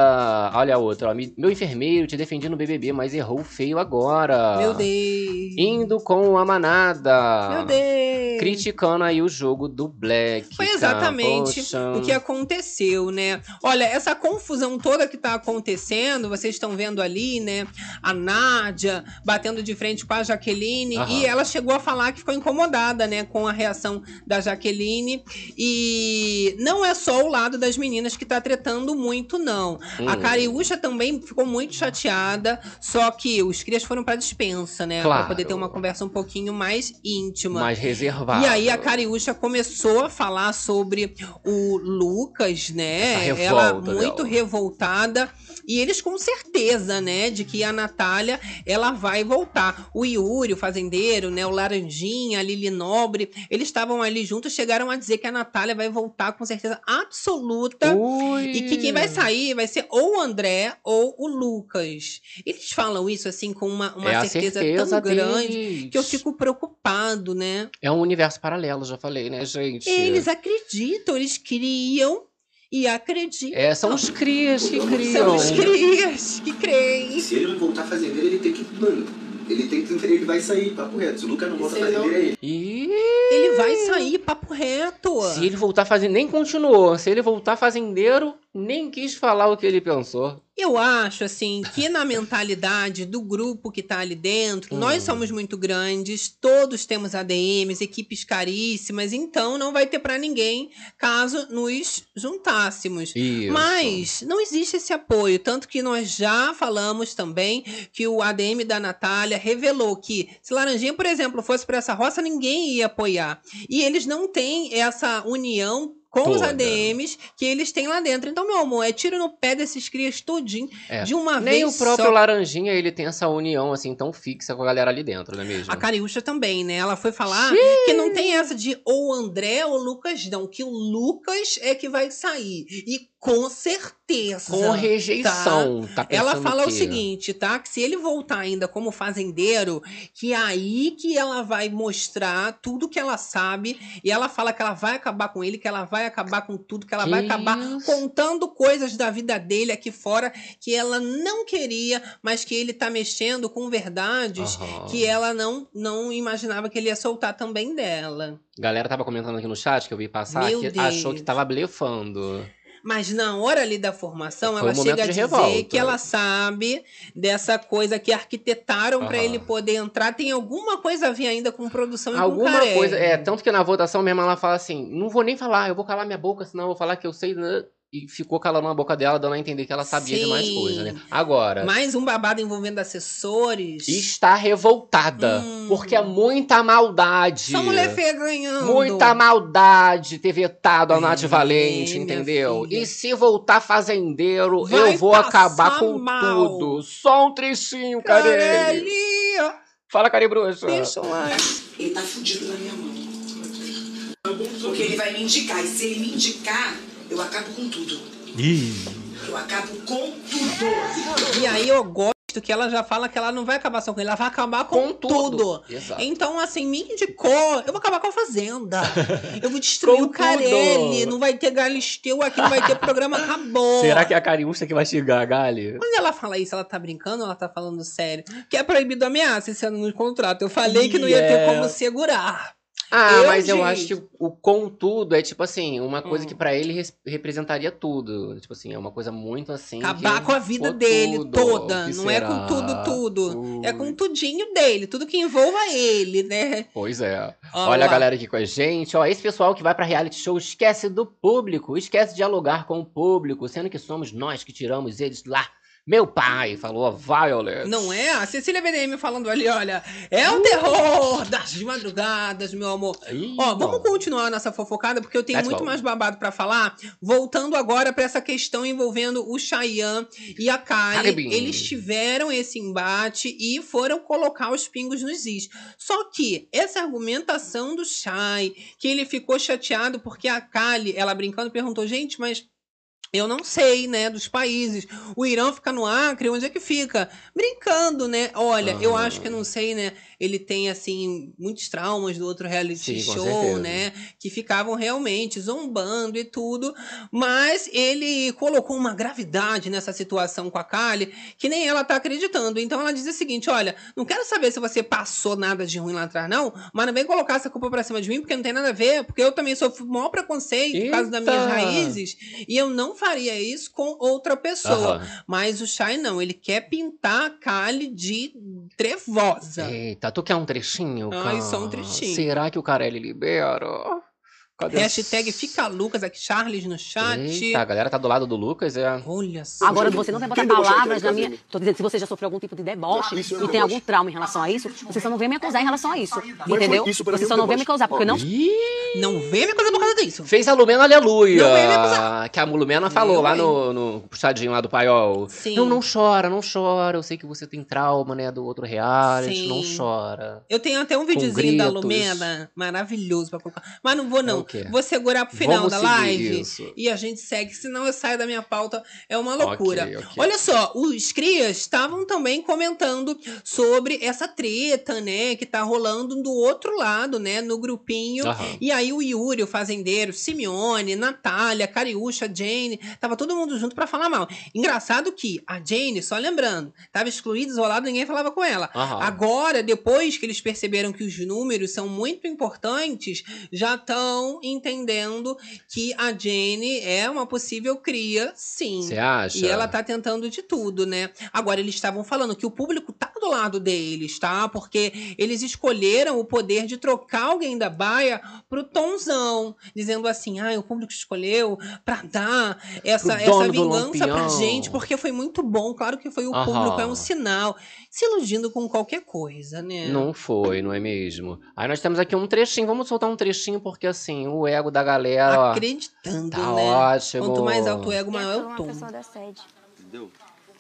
Olha a outra, ó. Meu enfermeiro te defendi no BBB, mas errou feio agora. Meu Deus. Indo com a manada. Meu Deus. Criticando aí o jogo do Black. Foi exatamente Poxa. o que aconteceu, né? Olha, essa confusão toda que tá acontecendo, vocês estão vendo ali, né? A Nádia batendo de frente com a Jaqueline Aham. e ela chegou a falar que ficou incomodada, né, com a reação da Jaqueline e não é só o lado das meninas que tá tretando muito, não. A Hum. Cariúcha também ficou muito chateada, só que os crias foram pra dispensa, né? Claro. Pra poder ter uma conversa um pouquinho mais íntima. Mais reservado. E aí a Cariúcha começou a falar sobre o Lucas, né? Ela muito dela. revoltada. E eles com certeza, né, de que a Natália, ela vai voltar. O Yuri, o fazendeiro, né, o Laranjinha, a Lili Nobre, eles estavam ali juntos, chegaram a dizer que a Natália vai voltar com certeza absoluta. Ui. E que quem vai sair vai ser ou o André ou o Lucas. Eles falam isso assim com uma, uma é certeza, certeza tão grande deles. que eu fico preocupado, né? É um universo paralelo, já falei, né, gente? Eles acreditam, eles criam e acreditam. É, são os crias que São criam. os crias que creem. Se ele não voltar fazendeiro, ele tem que. Mano, ele tem que. Ele vai sair, papo reto. Se o Lucas não volta fazendeiro, é ele. E Ele vai sair, papo reto. se ele voltar fazendo, nem continuou. Se ele voltar fazendeiro, nem quis falar o que ele pensou. Eu acho, assim, que na mentalidade do grupo que tá ali dentro, Hum. nós somos muito grandes, todos temos ADMs, equipes caríssimas, então não vai ter pra ninguém caso nos juntássemos. Isso. Mas não existe esse apoio, tanto que nós já falamos também que o ADM da Natália revelou que se Laranjinha, por exemplo, fosse para essa roça, ninguém ia apoiar. E eles não têm essa união com os Toda. ADMs que eles têm lá dentro. Então, meu amor, é tiro no pé desses crias tudinho É. de uma Nem vez o próprio só. Laranjinha, ele tem essa união, assim, tão fixa com a galera ali dentro, não é mesmo? A Cariúcha também, né? Ela foi falar que não tem essa de ou André ou Lucas, não. Que o Lucas é que vai sair. E com certeza. Com rejeição. Tá, Ela pensando fala o seguinte, tá? Que se ele voltar ainda como fazendeiro, que é aí que ela vai mostrar tudo que ela sabe. E ela fala que ela vai acabar com ele, que ela vai acabar com tudo, que ela Que vai acabar isso? contando coisas da vida dele aqui fora que ela não queria, mas que ele tá mexendo com verdades Aham. que ela não, não imaginava que ele ia soltar também dela. Galera tava comentando aqui no chat que eu vi passar Meu que Deus. achou que tava blefando. Mas na hora ali da formação, Foi ela um chega a dizer revolta. que ela sabe dessa coisa que arquitetaram Aham. ele poder entrar. Tem alguma coisa a ver ainda com produção e com Alguma coisa. É, tanto que na votação mesmo ela fala assim: não vou nem falar, eu vou calar minha boca, senão eu vou falar que eu sei. Né?" E ficou calando a boca dela, dando a entender que ela sabia de mais Sim. coisa, né? Agora, Mais um babado envolvendo assessores. está revoltada. Hum. Porque é muita maldade. Só mulher feia ganhando. Muita maldade ter vetado a Nath Valente, entendeu? E se voltar fazendeiro, Vai eu vou acabar com mal. tudo. Só um trechinho, Carelli. Carelli! Fala, Cari Bruxa. Deixa o like. Ele tá fudido na minha mão. Porque ele vai me indicar. E se ele me indicar, eu acabo com tudo. Eu acabo com tudo. E aí eu gosto que ela já fala que ela não vai acabar só com ele, ela vai acabar com, Com tudo. tudo. Exato. Então, assim, me indicou, eu vou acabar com a Fazenda. Eu vou destruir o Carelli, tudo. não vai ter Galisteu aqui, não vai ter programa, acabou. Será que é a Cariúcha que vai chegar, Gali? Quando ela fala isso, ela tá brincando ou ela tá falando sério? Que é proibido ameaça esse ano no contrato. Eu falei que não ia ter Yeah. como segurar. Ah, Eu, mas eu acho que o- contudo é tipo assim, uma coisa Hum. que pra ele res- representaria tudo. Tipo assim, é uma coisa muito assim. Acabar com a vida dele tudo. toda. Não é com será? tudo, tudo. É com Ui. tudinho dele. Tudo que envolva ele, né? Pois é. Olha a galera aqui com a gente. Ó, esse pessoal que vai pra reality show esquece do público, esquece de dialogar com o público, sendo que somos nós que tiramos eles lá. Meu pai, falou a Violet. Não é? A Cecília VDM falando ali, olha. É o terror das madrugadas, meu amor. Ó, vamos continuar nessa fofocada, porque eu tenho muito mais babado pra falar. Voltando agora pra essa questão envolvendo o Cheyenne e a Kylie. Caribbean. Eles tiveram esse embate e foram colocar os pingos nos is. Só que essa argumentação do Shai, que ele ficou chateado porque a Kylie, ela brincando, perguntou, gente, mas eu não sei, né, dos países. O Irã fica no Acre, onde é que fica? Brincando, né? Olha, eu Aham. acho que não sei, né? Ele tem, assim, muitos traumas do outro reality Sim, show, né? Que ficavam realmente zombando e tudo. Mas ele colocou uma gravidade nessa situação com a Kali que nem ela tá acreditando. Então ela diz o seguinte: olha, não quero saber se você passou nada de ruim lá atrás, não, mas não vem colocar essa culpa pra cima de mim, porque não tem nada a ver, porque eu também sofri o maior preconceito por causa das minhas Eita! raízes. E eu não faria isso com outra pessoa. Aham. Mas o Shai não, ele quer pintar a Kali de trevosa. Eita, tu quer um trechinho? Ai, cara? só um trechinho. Será que o Carelli libera? Cadê? Hashtag fica Lucas aqui, Charles no chat. Eita, a galera tá do lado do Lucas, é. Olha só. Agora, você não vai botar palavras na minha. Tô dizendo, se você já sofreu algum tipo de deboche eu e não tem algum trauma em relação a isso, você só não vem me acusar em relação a isso. foi Entendeu? isso Você só não vem me acusar, porque não. Não vem me coisa por causa disso. fez a Lumena Aleluia. Não vem me acusar. Que a Lumena falou lá no, no puxadinho lá do paiol. Sim. Não, não chora, não chora. Eu sei que você tem trauma, né, do outro reality. Não Sim. chora. Eu tenho até um videozinho da. Lumena maravilhoso pra colocar. Mas não vou, não. Quê? Vou segurar pro final Vamos da live. isso. E a gente segue, senão eu saio da minha pauta. É uma loucura. Ok, ok. Olha só, os crias estavam também comentando sobre essa treta, né? Que tá rolando do outro lado, né? No grupinho. Aham. E aí o Yuri, o fazendeiro, Simeone, Natália, Cariúcha, Jane, tava todo mundo junto pra falar mal. Engraçado que a Jane, só lembrando, tava excluída, isolada, ninguém falava com ela. Agora, depois que eles perceberam que os números são muito importantes, já estão entendendo que a Jane é uma possível cria, sim. Você acha? E ela tá tentando de tudo, né? Agora, eles estavam falando que o público tá do lado deles, tá? Porque eles escolheram o poder de trocar alguém da baia pro Tonzão, dizendo assim: ah, o público escolheu pra dar essa, essa vingança pra gente, porque foi muito bom. Claro que foi o Aham. público, é um sinal. Se iludindo com qualquer coisa, né? Não foi, não é mesmo? Aí nós temos aqui um trechinho, vamos soltar um trechinho, porque assim, o ego da galera, ó, Acreditando, tá né? ótimo. Quanto mais alto o ego, Eu maior é o tom. Entendeu?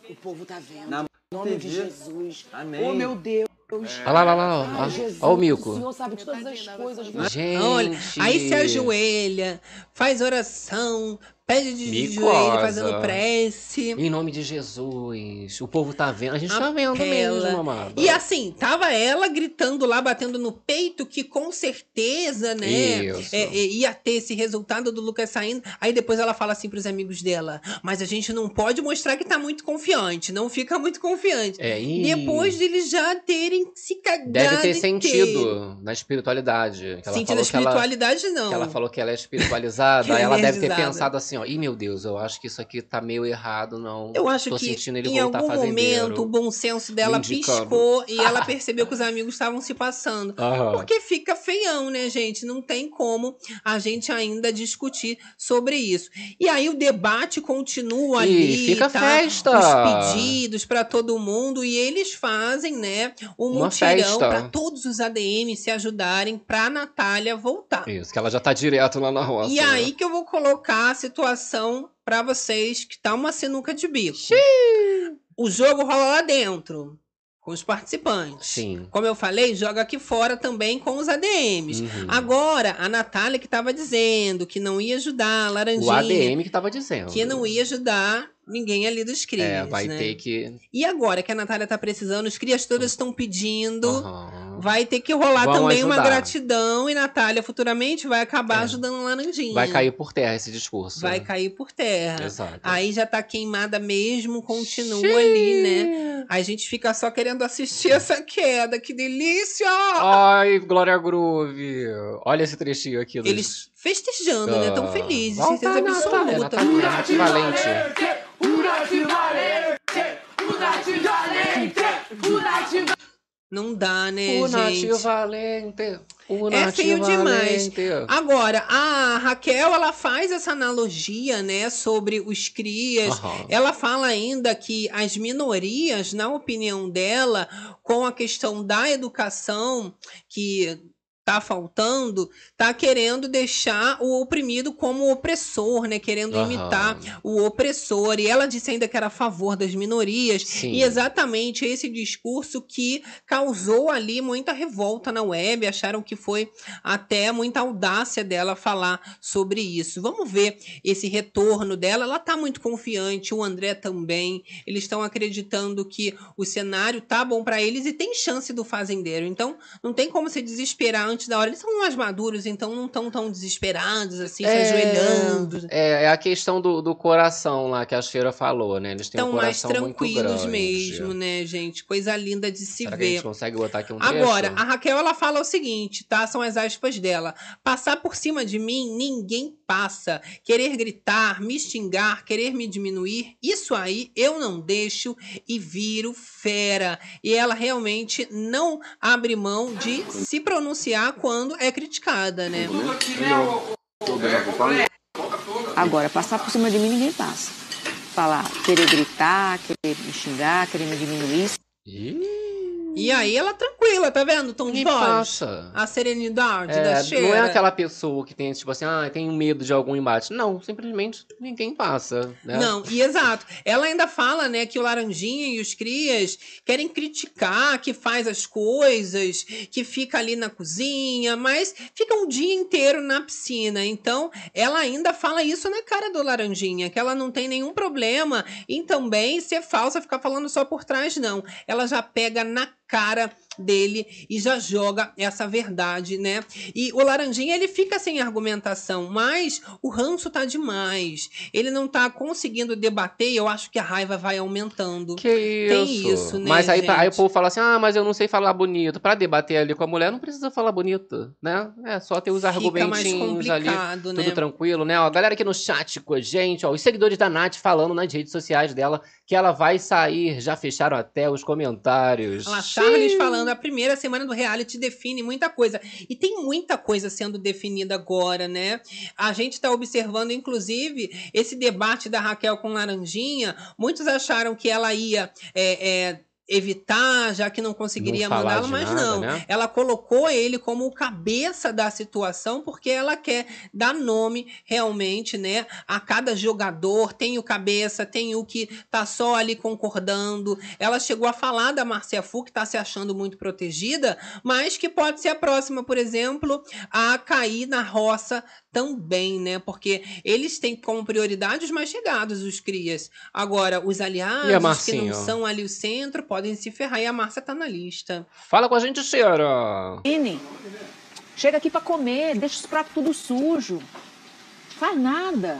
O povo tá vendo. Na Em nome de. Jesus. Amém. Oh, meu Deus. Olha lá, lá, lá, ó. Ai, Jesus. Ó o O Mico. Senhor sabe de todas as coisas. Gente. Olha, aí se ajoelha, faz oração, pede de Micosa. joelho, fazendo prece. Em nome de Jesus. O povo tá vendo. A gente tá vendo Apela. mesmo, amado. E assim, tava ela gritando lá, batendo no peito, que com certeza, né, Isso. é, é, ia ter esse resultado do Lucas saindo. Aí depois ela fala assim pros amigos dela: Mas a gente não pode mostrar que tá muito confiante, não fica muito confiante. É, e Depois de eles já terem se cagado. Deve ter inteiro. sentido na espiritualidade. Sentido a falou que ela- espiritualidade, não. Ela falou que ela é espiritualizada, ela é deve ter pensado assim, ó, ih meu Deus, eu acho que isso aqui tá meio errado, não. Eu acho Tô que sentindo ele em voltar algum momento o bom senso dela piscou e ela percebeu que os amigos estavam se passando. Aham. Porque fica feião, né, gente? Não tem como a gente ainda discutir sobre isso. E aí o debate continua Ih, ali, fica tá? festa. Os pedidos pra todo mundo e eles fazem, né, um Uma mutirão pra todos os ADMs se ajudarem pra Natália voltar. Isso, que ela já tá direto lá na roça. E né? aí que eu vou colocar a situação pra vocês que tá uma sinuca de bico. O jogo rola lá dentro. com os participantes. Sim. Como eu falei, joga aqui fora também com os ADMs. Uhum. Agora, a Natália que estava dizendo que não ia ajudar a Laranjinha. O ADM que tava dizendo. Que não ia ajudar ninguém ali dos crias, É, vai né? ter que. E agora que a Natália tá precisando, os crias todas estão pedindo. Aham. Vai ter que rolar também uma ajudar. gratidão e Natália futuramente vai acabar É. ajudando a Laranjinha. Vai cair por terra esse discurso. Vai cair por terra. Exato. Aí já tá queimada mesmo, continua ali, né? A gente fica só querendo assistir essa queda, que delícia! Ai, Glória Groove. Olha esse trechinho aqui. Eles festejando, né? Tão felizes, certeza a Natália, absoluta. Nath Valente. Não dá, né, O Nath gente? Valente. O É feio demais. Valente. Agora, a Raquel, ela faz essa analogia, né, sobre os crias. Aham. Ela fala ainda que as minorias, na opinião dela, com a questão da educação que tá faltando, tá querendo deixar o oprimido como opressor, né, querendo Aham. imitar o opressor. E ela disse ainda que era a favor das minorias. Sim. E exatamente esse discurso que causou ali muita revolta na web, acharam que foi até muita audácia dela falar sobre isso. Vamos ver esse retorno dela. Ela tá muito confiante, o André também. Eles estão acreditando que o cenário tá bom para eles e tem chance do fazendeiro. Então, não tem como se desesperar antes da hora. Eles são mais maduros, então não estão tão desesperados assim, se ajoelhando. É, é a questão do, do coração lá que a Cheira falou, né? Eles têm um Estão mais coração muito tranquilos mesmo, né, gente? Coisa linda de se Será que a ver. gente consegue botar aqui um trecho? Agora, a Raquel ela fala o seguinte, tá? São as aspas dela. Passar por cima de mim, ninguém passa. Querer gritar, me xingar, querer me diminuir, isso aí eu não deixo e viro fera. E ela realmente não abre mão de se pronunciar quando é criticada, né? Agora, passar por cima de mim, ninguém passa. Falar, querer gritar, querer me xingar, querer me diminuir. Ih, E aí ela tranquila, tá vendo? Tom de passa. A serenidade É, da cheira. não é aquela pessoa que tem, tipo assim, ah, tem medo de algum embate. Não, simplesmente ninguém passa. Né? Não, e exato. Ela ainda fala, né, que o Laranjinha e os crias querem criticar, que faz as coisas, que fica ali na cozinha, mas fica um dia inteiro na piscina. Então, ela ainda fala isso na cara do Laranjinha, que ela não tem nenhum problema em também ser falsa, ficar falando só por trás, não. Ela já pega na cara dele e já joga essa verdade, né? E o Laranjinha, ele fica sem argumentação, mas o ranço tá demais. Ele não tá conseguindo debater e eu acho que a raiva vai aumentando. Que isso. Tem isso, né, Mas aí, gente? aí o povo fala assim, ah, mas eu não sei falar bonito. Pra debater ali com a mulher, não precisa falar bonito, né? É só ter os Fica argumentinhos ali. complicado, né? Tudo tranquilo, né? Ó, a galera aqui no chat com a gente, ó, os seguidores da Nath falando nas redes sociais dela que ela vai sair. Já fecharam até os comentários. Olha lá, Charles falando, a primeira semana do reality define muita coisa. E tem muita coisa sendo definida agora, né? A gente tá observando, inclusive, esse debate da Raquel com Laranjinha. Muitos acharam que ela ia é, é, evitar, já que não conseguiria mandá-lo, mas nada, não. né? Ela colocou ele como o cabeça da situação, porque ela quer dar nome realmente, né, a cada jogador. Tem o cabeça, tem o que tá só ali concordando. Ela chegou a falar da Marcia Fu, que tá se achando muito protegida, mas que pode ser a próxima, por exemplo, a cair na roça também, né? Porque eles têm como prioridade os mais chegados, os crias. Agora, os aliados, que não são ali o centro, podem se ferrar. E a Márcia tá na lista. Fala com a gente, Cheira. Vini, chega aqui pra comer, deixa os pratos tudo sujo. Faz nada.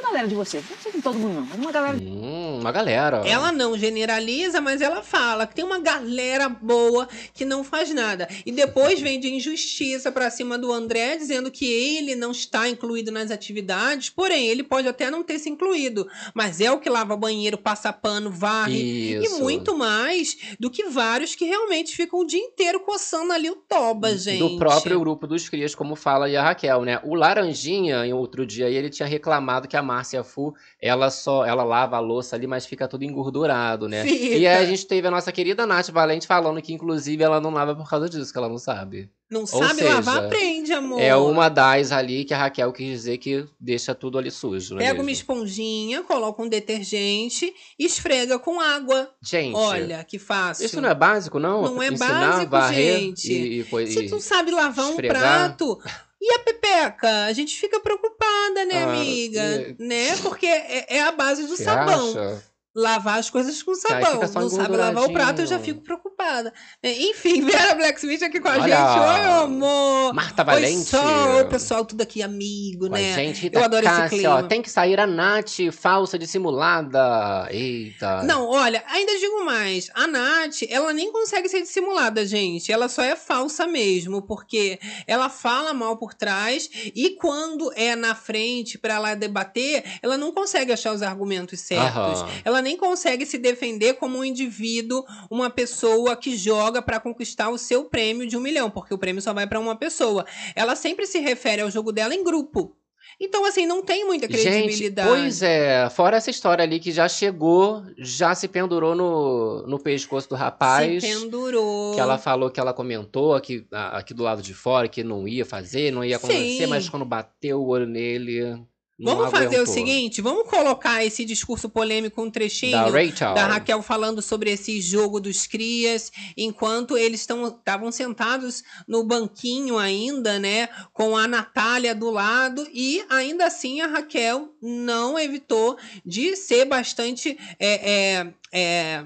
Uma galera de vocês, não sei com todo mundo não, uma galera Hum, uma galera. Ela não generaliza, mas ela fala que tem uma galera boa que não faz nada. E depois vem de injustiça pra cima do André, dizendo que ele não está incluído nas atividades. Porém, ele pode até não ter se incluído, mas é o que lava banheiro, passa pano, varre. E Isso. muito mais do que vários que realmente ficam o dia inteiro coçando ali o toba, gente. Do próprio grupo dos crias, como fala aí a Raquel, né? O Laranjinha, em outro dia, ele tinha reclamado que a Márcia Fu, ela só, ela lava a louça ali, mas fica tudo engordurado, né? Fica. E aí a gente teve a nossa querida Nath Valente falando que, inclusive, ela não lava por causa disso, que ela não sabe. Não Ou sabe lavar, seja, aprende, amor. É uma das ali que a Raquel quis dizer que deixa tudo ali sujo, não é Pega uma mesmo? esponjinha, coloca um detergente, esfrega com água. Gente, Olha, que fácil. isso não é básico, não? Não é Ensinar, básico, gente. E, e, coi- Se e- tu sabe lavar um esfregar. prato. E a pepeca? A gente fica preocupada, né, Ah, amiga? e- Né? Porque é, é a base do Você sabão. acha? Lavar as coisas com sabão. Não sabe lavar o prato, eu já fico preocupada. Enfim, Vera Blacksmith aqui com a Olha, gente. Oi, amor. Marta Oi, Valente. Sol. Oi, pessoal, tudo aqui amigo, Com né? gente, Rita Eu adoro esse Cássia, ó, clima. tem que sair a Nath falsa dissimulada. Eita. Não, olha, ainda digo mais. A Nath, ela nem consegue ser dissimulada, gente. Ela só é falsa mesmo, porque ela fala mal por trás e quando é na frente pra ela debater, ela não consegue achar os argumentos certos. Aham. Ela nem consegue se defender como um indivíduo, uma pessoa que joga pra conquistar o seu prêmio de um milhão, porque o prêmio só vai pra uma pessoa. Ela sempre se refere ao jogo dela em grupo. Então, assim, não tem muita Gente, credibilidade. pois é, fora essa história ali que já chegou, já se pendurou no, no pescoço do rapaz. Se pendurou. Que ela falou que ela comentou aqui, aqui do lado de fora que não ia fazer, não ia acontecer, Sim. mas quando bateu o olho nele. Vamos fazer aguentou. o seguinte, vamos colocar esse discurso polêmico, um trechinho Da Rachel. da Raquel falando sobre esse jogo dos crias, enquanto eles estavam sentados no banquinho ainda, né, com a Natália do lado, e ainda assim a Raquel não evitou de ser bastante é, é, é,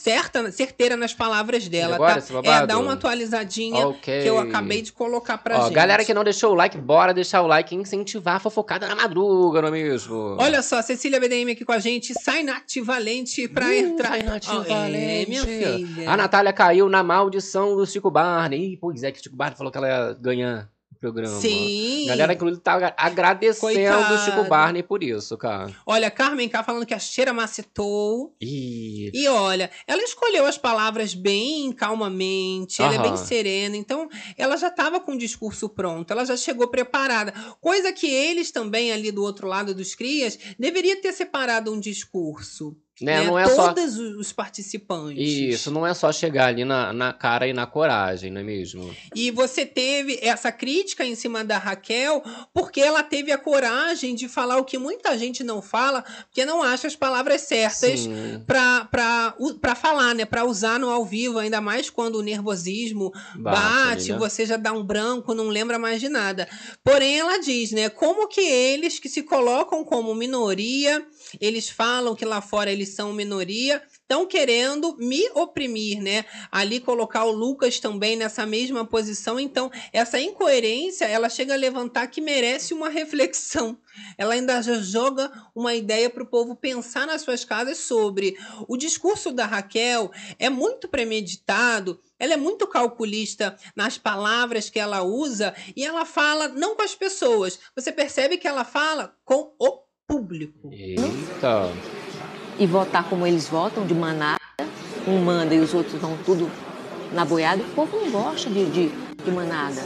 certa, certeira nas palavras dela, agora tá? É, dá uma atualizadinha Ok. que eu acabei de colocar pra Ó, gente. galera que não deixou o like, bora deixar o like e incentivar a fofocada na madruga, não é mesmo? Olha só, Cecília BDM aqui com a gente, sai Nath Valente pra Uh, entrar. sai, Nath Ó, É, minha filha. A Natália caiu na maldição do Chico Barney. Ih, pois é, que o Chico Barney falou que ela ia ganhar programa. Sim. Galera, inclusive, tá agra- agradecendo Coitada. o Chico Barney por isso, cara. Olha, Carmen K falando que a cheira macetou. Ih, E olha, ela escolheu as palavras bem calmamente, ela é bem Aham. serena, então ela já estava com o discurso pronto, ela já chegou preparada. Coisa que eles também, ali do outro lado dos crias, deveria ter separado um discurso. Né? Não é só. Todos os participantes. Isso, não é só chegar ali na, na cara e na coragem, não é mesmo? E você teve essa crítica em cima da Raquel, porque ela teve a coragem de falar o que muita gente não fala, porque não acha as palavras certas pra falar, né? Pra usar no ao vivo, ainda mais quando o nervosismo bate, ali, né? você já dá um branco, não lembra mais de nada. Porém, ela diz, né? Como que eles que se colocam como minoria, eles falam que lá fora eles são minoria, estão querendo me oprimir, né? Ali colocar o Lucas também nessa mesma posição. Então, essa incoerência, ela chega a levantar que merece uma reflexão. Ela ainda joga uma ideia para o povo pensar nas suas casas sobre o discurso da Raquel é muito premeditado. Ela é muito calculista nas palavras que ela usa e ela fala não com as pessoas. Você percebe que ela fala com o público. Eita. E votar como eles votam, de manada, um manda e os outros vão tudo na boiada. O povo não gosta de, de, de manada.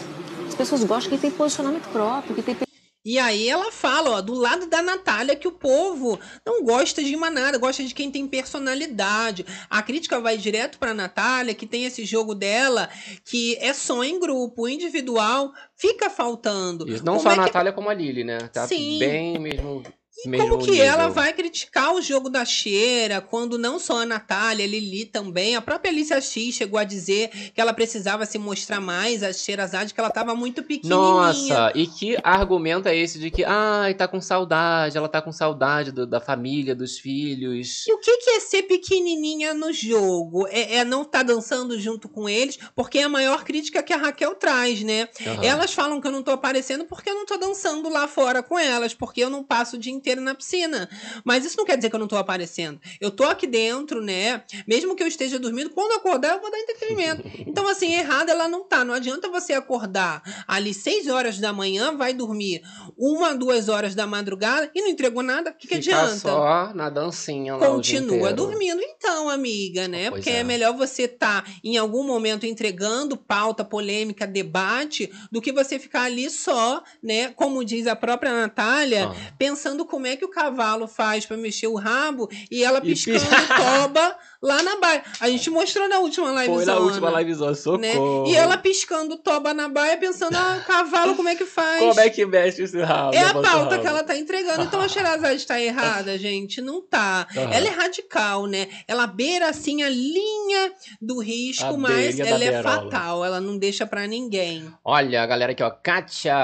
As pessoas gostam que tem posicionamento próprio, que tem E aí ela fala, ó, do lado da Natália, que o povo não gosta de manada, gosta de quem tem personalidade. A crítica vai direto pra Natália, que tem esse jogo dela, que é só em grupo, o individual fica faltando. Isso, não Como só é a que- Natália como a Lili, né? Tá Sim. bem mesmo. E como que nível. ela vai criticar o jogo da cheira quando não só a Natália, a Lili também, a própria Alicia X chegou a dizer que ela precisava se mostrar mais, a Xerazade, que ela tava muito pequenininha. Nossa, e que argumento é esse de que, ai, tá com saudade, ela tá com saudade do- da família, dos filhos. E o que que é ser pequenininha no jogo? É, é não estar dançando junto com eles, porque é a maior crítica que a Raquel traz, né? Aham. Elas falam que eu não tô aparecendo porque eu não tô dançando lá fora com elas, porque eu não passo o dia inteiro na piscina. Mas isso não quer dizer que eu não tô aparecendo. Eu tô aqui dentro, né? Mesmo que eu esteja dormindo, quando eu acordar, eu vou dar entretenimento. Então, assim, errada ela não tá. Não adianta você acordar ali 6 horas da manhã, vai dormir uma, duas horas da madrugada e não entregou nada. O que, que adianta? só na dancinha lá Continua dormindo, então, amiga, né? Pois Porque é. é. melhor você estar em algum momento entregando pauta, polêmica, debate, do que você ficar ali só, né? Como diz a própria Natália, Ah. pensando como é que o cavalo faz pra mexer o rabo e ela E piscando pis- toba lá na baia. A gente mostrou na última live Foi na última livezona, socorro. né? E ela piscando toba na baia, pensando, ah, cavalo, como é que faz? Como é que mexe esse rabo? É a pauta rabo. que ela tá entregando. Então a Sherazade está errada, gente? Não tá. Aham. Ela é radical, né? Ela beira, assim, a linha do risco, A mas ela é beirola. fatal. Ela não deixa pra ninguém. Olha, galera aqui, ó. Kátia.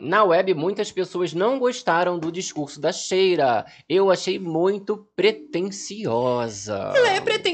Na web, muitas pessoas não gostaram do discurso da Sheira. Eu achei muito pretensiosa. Ela é pretensiosa.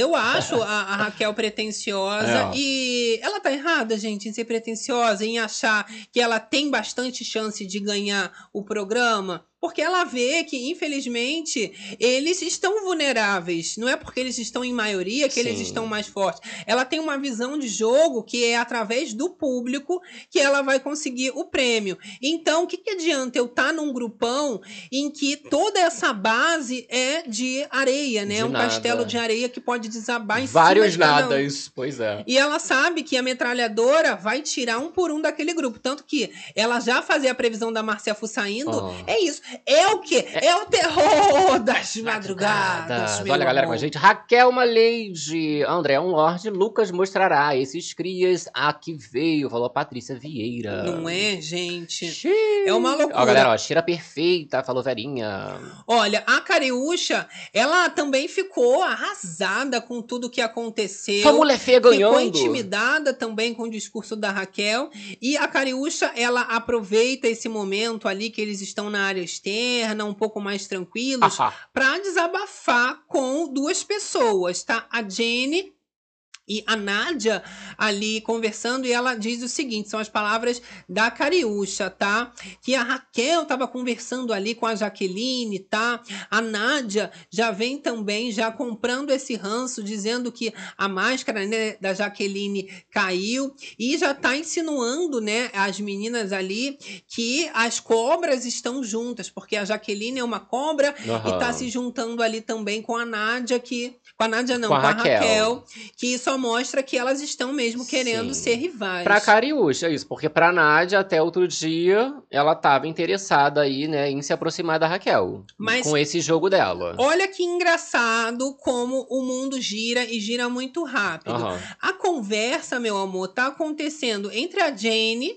Eu acho a, a Raquel pretensiosa. É. E ela tá errada, gente, em ser pretensiosa, em achar que ela tem bastante chance de ganhar o programa. Porque ela vê que, infelizmente, eles estão vulneráveis. Não é porque eles estão em maioria que eles Sim. estão mais fortes. Ela tem uma visão de jogo que é através do público que ela vai conseguir o prêmio. Então, o que, que adianta eu estar num grupão em que toda essa base é de areia, né? De um nada. castelo de areia que pode desabar em Vários cima nadas, pois é. E ela sabe que a metralhadora vai tirar um por um daquele grupo. Tanto que ela já fazia a previsão da Marcia Fu saindo. Ah. É isso. É o quê? É, o terror das madrugadas. meu Olha a galera com a gente. Raquel Maleide. André um Lorde. Lucas mostrará esses crias a que veio. Falou a Patrícia Vieira. Não é, gente? Xiii. É uma loucura. Ó, galera, ó, cheira perfeita, falou Verinha. Olha, a Cariúcha, ela também ficou arrasada com tudo que aconteceu. Sua mulher feia ganhando. Ficou intimidada também com o discurso da Raquel. E a Cariúcha, ela aproveita esse momento ali que eles estão na área externa, um pouco mais tranquilos, para desabafar com duas pessoas, tá? A Jenny e a Nádia ali conversando e ela diz o seguinte, são as palavras da Cariúcha, tá? Que a Raquel tava conversando ali com a Jaqueline, tá? A Nádia já vem também já comprando esse ranço, dizendo que a máscara né, da Jaqueline caiu e já tá insinuando, né, as meninas ali que as cobras estão juntas, porque a Jaqueline é uma cobra e Aham. tá se juntando ali também com a Nádia que com a Nádia não, Com com a a, Raquel. Raquel. que só mostra que elas estão mesmo querendo Sim. ser rivais. Pra Cariúcha, isso. Porque pra Nádia, até outro dia, ela tava interessada aí, né, em se aproximar da Raquel. Mas- Com esse jogo dela. Olha que engraçado como o mundo gira e gira muito rápido. Aham. A conversa, meu amor, tá acontecendo entre a Jane,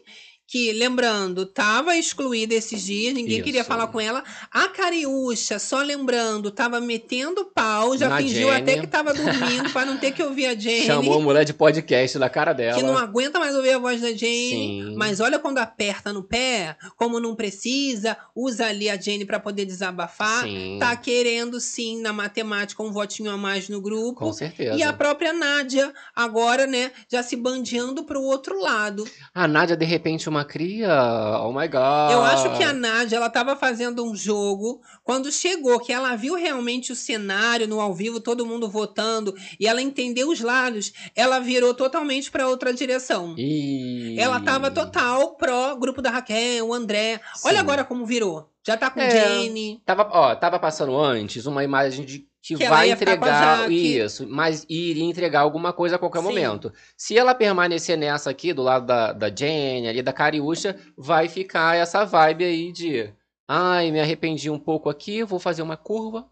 que, lembrando, tava excluída esses dias, ninguém queria Isso. falar com ela. A Cariúcha, só lembrando, tava metendo pau, já Na fingiu Jenny. até que tava dormindo pra não ter que ouvir a Jane. Chamou a mulher de podcast na cara dela. Que não aguenta mais ouvir a voz da Jane. Sim. Mas olha quando aperta no pé, como não precisa, usa ali a Jane pra poder desabafar. Sim. Tá querendo sim, na matemática, um votinho a mais no grupo. Com certeza. E a própria Nádia, agora, né, já se bandeando pro outro lado. A Nádia, de repente, uma cria? Oh my god. Eu acho que a Nádia, ela tava fazendo um jogo, quando chegou, que ela viu realmente o cenário no ao vivo, todo mundo votando, e ela entendeu os lados, ela virou totalmente pra outra direção. Ih. Ela tava total pró grupo da Raquel, o André. Olha Sim. agora como virou. Já tá com É. Jane. Tava, ó, tava passando antes uma imagem de que, Que vai entregar isso, mas iria entregar alguma coisa a qualquer Sim. momento. Se ela permanecer nessa aqui, do lado da, da Jenny, ali da Cariúcha, vai ficar essa vibe aí de ai, me arrependi um pouco aqui, vou fazer uma curva.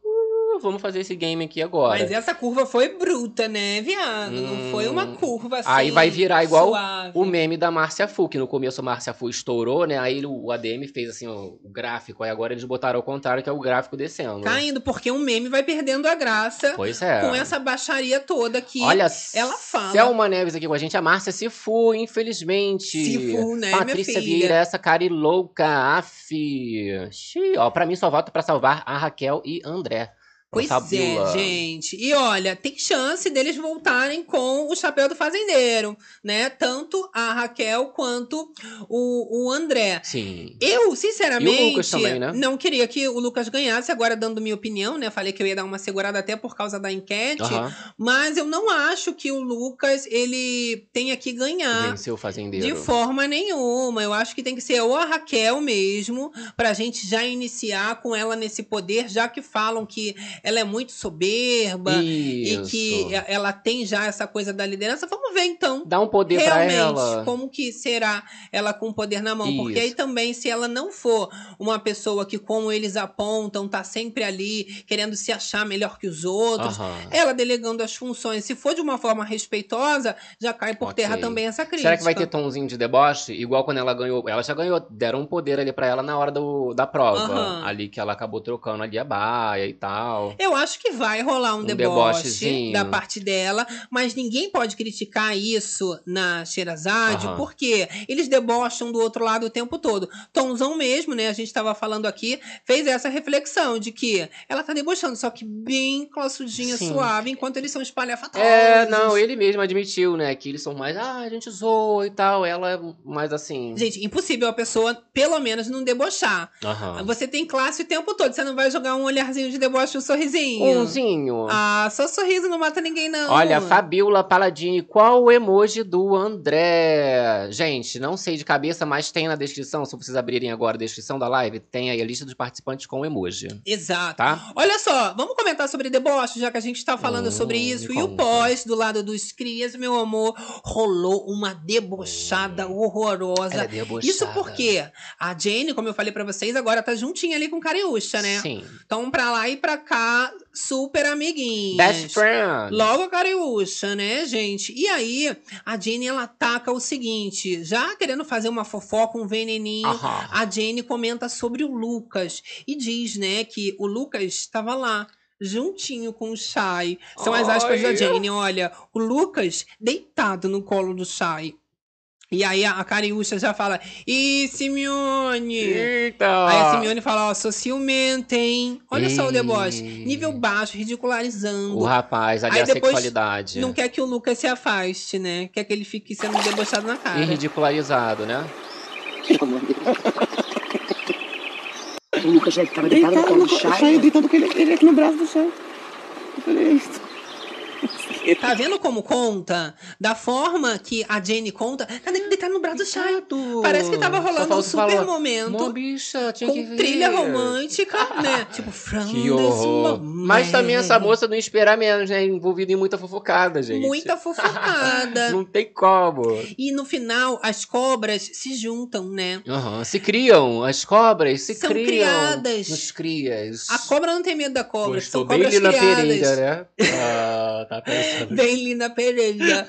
Vamos fazer esse game aqui agora. Mas essa curva foi bruta, né, viado? Não Hum. foi uma curva assim. Aí vai virar igual suave. O meme da Márcia Fu, que no começo a Márcia Fu estourou, né? Aí o ADM fez assim o, gráfico, aí agora eles botaram ao contrário, que é o gráfico descendo. Caindo, porque um meme vai perdendo a graça Pois é. com essa baixaria toda que Olha, ela fala. Selma Neves aqui com a gente. A Márcia se fu, infelizmente. Se fu, né, Patrícia? Vieira, essa cara louca, af. Xiii, ó, pra mim só voto pra salvar a Raquel e André. Pois Fabiola. é, gente. E olha, tem chance deles voltarem com o chapéu do fazendeiro, né? Tanto a Raquel quanto o, o André. Sim. Eu, sinceramente, também, né? não queria que o Lucas ganhasse, agora dando minha opinião, né? Falei que eu ia dar uma segurada até por causa da enquete, Aham. mas eu não acho que o Lucas ele tenha que ganhar. Venceu o fazendeiro. De forma nenhuma. Eu acho que tem que ser ou a Raquel mesmo, pra gente já iniciar com ela nesse poder, já que falam que ela é muito soberba e Isso. que e- ela tem já essa coisa da liderança. Vamos ver então. Dá um poder pra Realmente, ela. como que será ela com o poder na mão? Porque Isso. aí também, se ela não for uma pessoa que, como eles apontam, tá sempre ali querendo se achar melhor que os outros, Aham. ela delegando as funções, se for de uma forma respeitosa, já cai por Ok. terra também essa crítica. Será que vai ter tomzinho de deboche? Igual quando ela ganhou. Ela já ganhou, deram um poder ali pra ela na hora do, da prova. Aham. Ali que ela acabou trocando ali a baia e tal. Eu acho que vai rolar um, Um deboche da parte dela, mas ninguém pode criticar isso na Sherazade, Aham. porque eles debocham do outro lado o tempo todo. Tomzão mesmo, né? A gente estava falando aqui, fez essa reflexão de que ela tá debochando, só que bem classudinha, Sim. suave, enquanto eles são espalhafatosos. É, não, ele mesmo admitiu, né? Que eles são mais, ah, a gente zoa e tal. Ela é mais assim. Gente, impossível a pessoa, pelo menos, não debochar. Aham. Você tem classe o tempo todo, você não vai jogar um olharzinho de deboche, um sorrisinho. Umzinho. Ah, só sorriso não mata ninguém, não. Olha, Fabiola Paladini, qual o emoji do André? Gente, não sei de cabeça, mas tem na descrição. Se vocês abrirem agora a descrição da live, tem aí a lista dos participantes com o emoji. Exato. Tá? Olha só, vamos comentar sobre deboche, já que a gente tá falando Hum, sobre isso. E o pós, do lado dos crias, meu amor, rolou uma debochada horrorosa. Ela é debochada. Isso porque a Jane, como eu falei pra vocês, agora tá juntinha ali com Cariúcha, né? Sim. Então, pra lá e pra cá, super amiguinhas. Best friend. Logo a Cariúcha, né, gente? E aí, a Jane, ela ataca o seguinte, já querendo fazer uma fofoca, um veneninho, Aham. a Jane comenta sobre o Lucas e diz, né, que o Lucas estava lá. Juntinho com o Shai. São as aspas da Ai. Jane. Olha, o Lucas deitado no colo do Shai. E aí a, Cariúcha já fala: Ih, Simeone! Eita! Aí a Simeone fala: Ó, sou ciumenta, hein? Olha só o Ei. deboche. Nível baixo, ridicularizando. O rapaz, ali Aí a depois sexualidade. Não quer que o Lucas se afaste, né? Quer que ele fique sendo debochado na cara. E ridicularizado, né? O Lucas já tava deitado no colo do Chay. deitado com ele, ele aqui no braço do Chay. Eu falei, Tá vendo como conta? Da forma que a Jane conta, tá deitado no braço do Shai. Parece que tava rolando um super falar, momento. Bicha, tinha que Com ver. trilha romântica, né? Tipo, moment. Mas também essa moça não espera menos, né? Envolvida em muita fofocada, gente. Muita fofocada. Não tem como. e no final, as cobras se juntam, né? Aham, Se criam, as cobras se São criam. criadas. Nos crias. A cobra não tem medo da cobra, Gostou são bem cobras Lina criadas. Pereira, né? Ah, tá pensando. Bem Lina Pereira.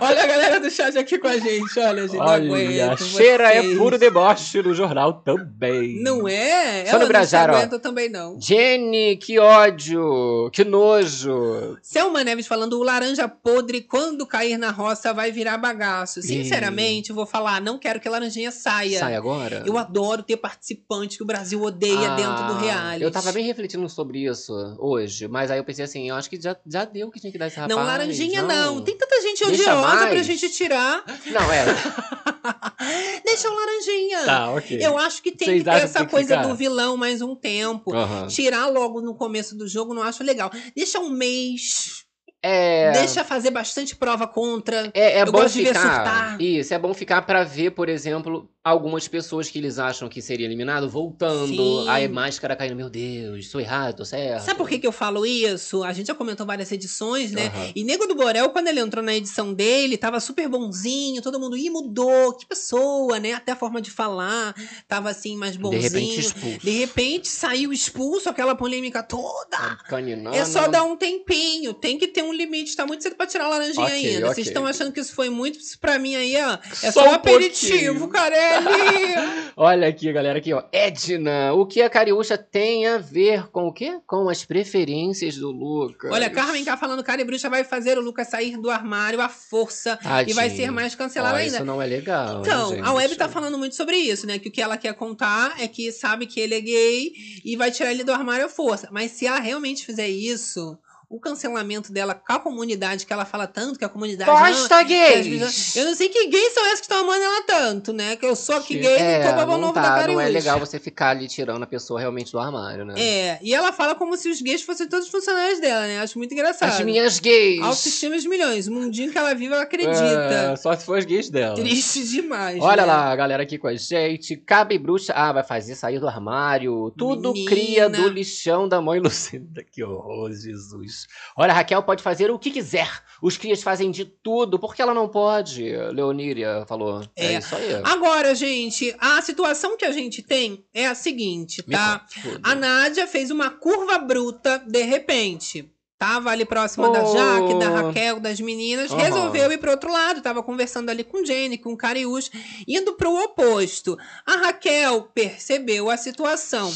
Olha a galera do chat aqui com a gente. Olha, gente, não Olha, aguento cheira é vocês. puro deboche no jornal também. Não é? Só no Ela Brajara, ó. não aguenta também, não. Jenny, que ódio, que nojo. Selma Neves falando, o laranja podre, quando cair na roça, vai virar bagaço. Sinceramente, eu vou falar, não quero que a laranjinha saia. Sai agora? Eu adoro ter participante que o Brasil odeia dentro do Ah, reality. Eu tava bem refletindo sobre isso hoje, mas aí eu pensei assim, eu acho que já, já deu o que tinha que dar esse rapaz. Não, laranjinha não. Tem tanta gente Deixa odiosa pra gente tirar. Não, é. Deixa o laranjinha. tá, ok. Eu acho que tem Vocês que ter essa que coisa ficar? do vilão mais um tempo. Aham. Tirar logo no começo do jogo, não acho legal. Deixa um mês. É. Deixa fazer bastante prova contra. É, é Eu bom de ficar. Isso, é bom ficar pra ver, por exemplo, algumas pessoas que eles acham que seria eliminado voltando. Sim. Aí máscara caindo, meu Deus, sou errado, tô certo. Sabe por que, que eu falo isso? A gente já comentou várias edições, né? Aham. E Nego do Borel, quando ele entrou na edição dele, tava super bonzinho, todo mundo, ih, mudou, que pessoa, né? Até a forma de falar tava assim, mais De bonzinho. repente expulso. De repente saiu expulso, aquela polêmica toda. Caninando. É só dar um tempinho, tem que ter um limite, tá muito cedo pra tirar a laranjinha Ok, ainda. ok. Vocês estão achando que isso foi muito? Isso pra mim aí, ó, é Só só, um aperitivo. Carelli! Olha aqui, galera, aqui, ó. Edna, o que a Cariúcha tem a ver com o quê? Com as preferências do Lucas. Olha, Carmen tá falando, cara e bruxa vai fazer o Lucas sair do armário à força e vai ser Tadinho. mais cancelado Ó, ainda. Isso não é legal. Então, hein, a Web gente? tá falando muito sobre isso, né? Que o que ela quer contar é que sabe que ele é gay e vai tirar ele do armário à força. Mas se ela realmente fizer isso, o cancelamento dela com a comunidade, que ela fala tanto que a comunidade. Posta ama, que as gays! pessoas- Eu não sei que gays são essas que estão amando ela tanto, né? Que eu sou aqui gay é, e tô babão não, novo da tá, não é Cariúcha. legal você ficar ali tirando a pessoa realmente do armário, né? É, e ela fala como se os gays fossem todos funcionários dela, né? Acho muito engraçado. As minhas gays. Autoestima de milhões. O mundinho que ela vive, ela acredita. É, só se for as gays dela. Triste demais. Olha né? lá, a galera aqui com a gente. Cabe bruxa. Ah, vai fazer sair do armário. Tudo Menina. cria do lixão da mãe Lucinda. Que horror, Jesus. Olha, Raquel pode fazer o que quiser. Os crias fazem de tudo. Por que ela não pode? Leoníria falou. É, É. isso aí. Agora, gente, a situação que a gente tem é a seguinte, tá? A Nádia fez uma curva bruta de repente. Tava ali próxima da Oh. Jaque, da Raquel, das meninas. Aham. Resolveu ir pro outro lado. Tava conversando ali com Jenny, com Cariús, indo pro oposto. A Raquel percebeu a situação.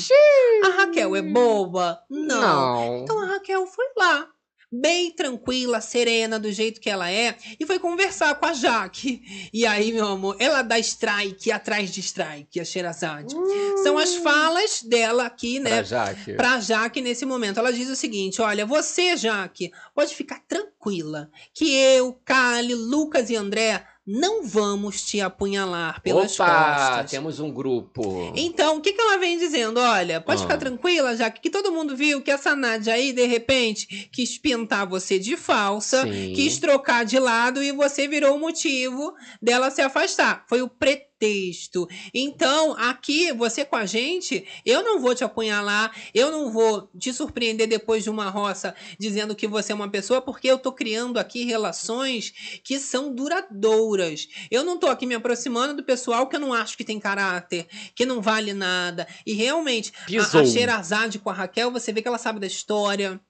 A Raquel é boba? Não. Não. Então a Raquel foi lá, bem tranquila, serena, do jeito que ela é, e foi conversar com a Jaque. E aí, meu amor, ela dá strike atrás de strike, a Sherazade. São as falas dela aqui, Pra né? Jaque. Pra Jaque nesse momento. Ela diz o seguinte: olha, você, Jaque, pode ficar tranquila que eu, Kali, Lucas e André não vamos te apunhalar pelas Opa, costas. temos um grupo. Então, o que, que ela vem dizendo? Olha, pode Ah. ficar tranquila, já que todo mundo viu que essa Nádia aí, de repente, quis pintar você de falsa, Sim. quis trocar de lado e você virou o motivo dela se afastar. Foi o pretexto. Então, aqui, você com a gente, eu não vou te apunhalar, eu não vou te surpreender depois de uma roça dizendo que você é uma pessoa, porque eu tô criando aqui relações que são duradouras. Eu não tô aqui me aproximando do pessoal que eu não acho que tem caráter, que não vale nada. E realmente, a, Pisou. a Sherazade com a Raquel, você vê que ela sabe da história.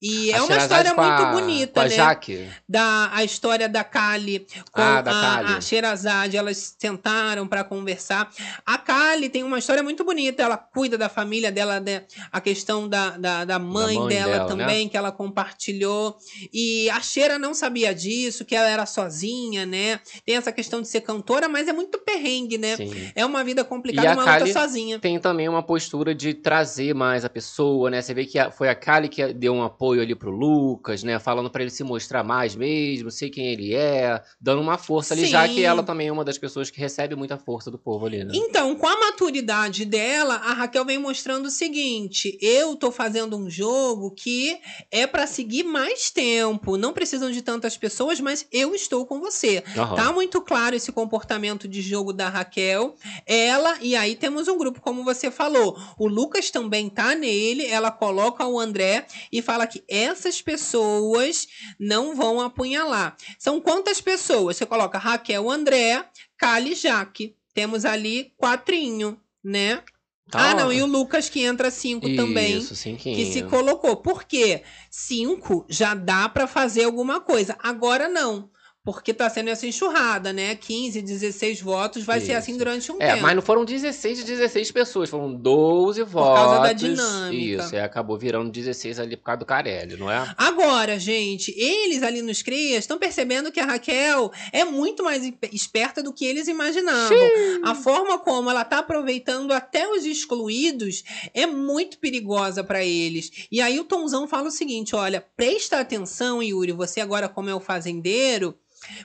E é A uma Sherazade história com a- muito bonita, né? Jaque. Da a história da Kali com Ah, da a, Kali. a Sherazade, elas sentaram para conversar. A Kali tem uma história muito bonita, ela cuida da família dela, né? a questão da, da, da mãe, mãe dela, dela, né? também, que ela compartilhou. E a Sheira não sabia disso, que ela era sozinha, né? Tem essa questão de ser cantora, mas é muito perrengue, né? Sim. É uma vida E complicada, a uma Kali luta sozinha. tem também uma postura de trazer mais a pessoa, né? Você vê que foi a Kali que deu um apoio ali pro Lucas, né? Falando pra ele se mostrar mais mesmo, sei quem ele é, dando uma força ali, já Sim. que ela também é uma das pessoas que recebe muita força do povo ali, né? Então, com a maturidade dela, a Raquel vem mostrando o seguinte: eu tô fazendo um jogo que é pra seguir mais tempo. Não precisam de tantas pessoas, mas eu estou com você. Aham. Tá muito claro esse comportamento de jogo da Raquel. Ela, e aí temos um grupo, como você falou. O Lucas também tá nele. Ela coloca o André e fala que essas pessoas não vão apunhalar. São quantas pessoas? Você coloca Raquel, André, Kali e Jaque. Temos ali quatrinho, né? Tá ah, não, e o Lucas que entra cinco também. Isso, cinquinho. Que se colocou. Por quê? Cinco já dá pra fazer alguma coisa. Agora não. Porque tá sendo essa enxurrada, né? 15, 16 votos. Vai ser Isso. assim durante um É, tempo. mas não foram 16 de 16 pessoas, foram 12 Por votos. causa da dinâmica. Isso, e acabou virando 16 ali por causa do Carelli, não é? Agora, gente, eles ali nos crias estão percebendo que a Raquel é muito mais espe- esperta do que eles imaginavam. A forma como ela tá aproveitando até os excluídos é muito perigosa para eles. E aí o Tomzão fala o seguinte: olha, presta atenção, Yuri, você agora como é o fazendeiro.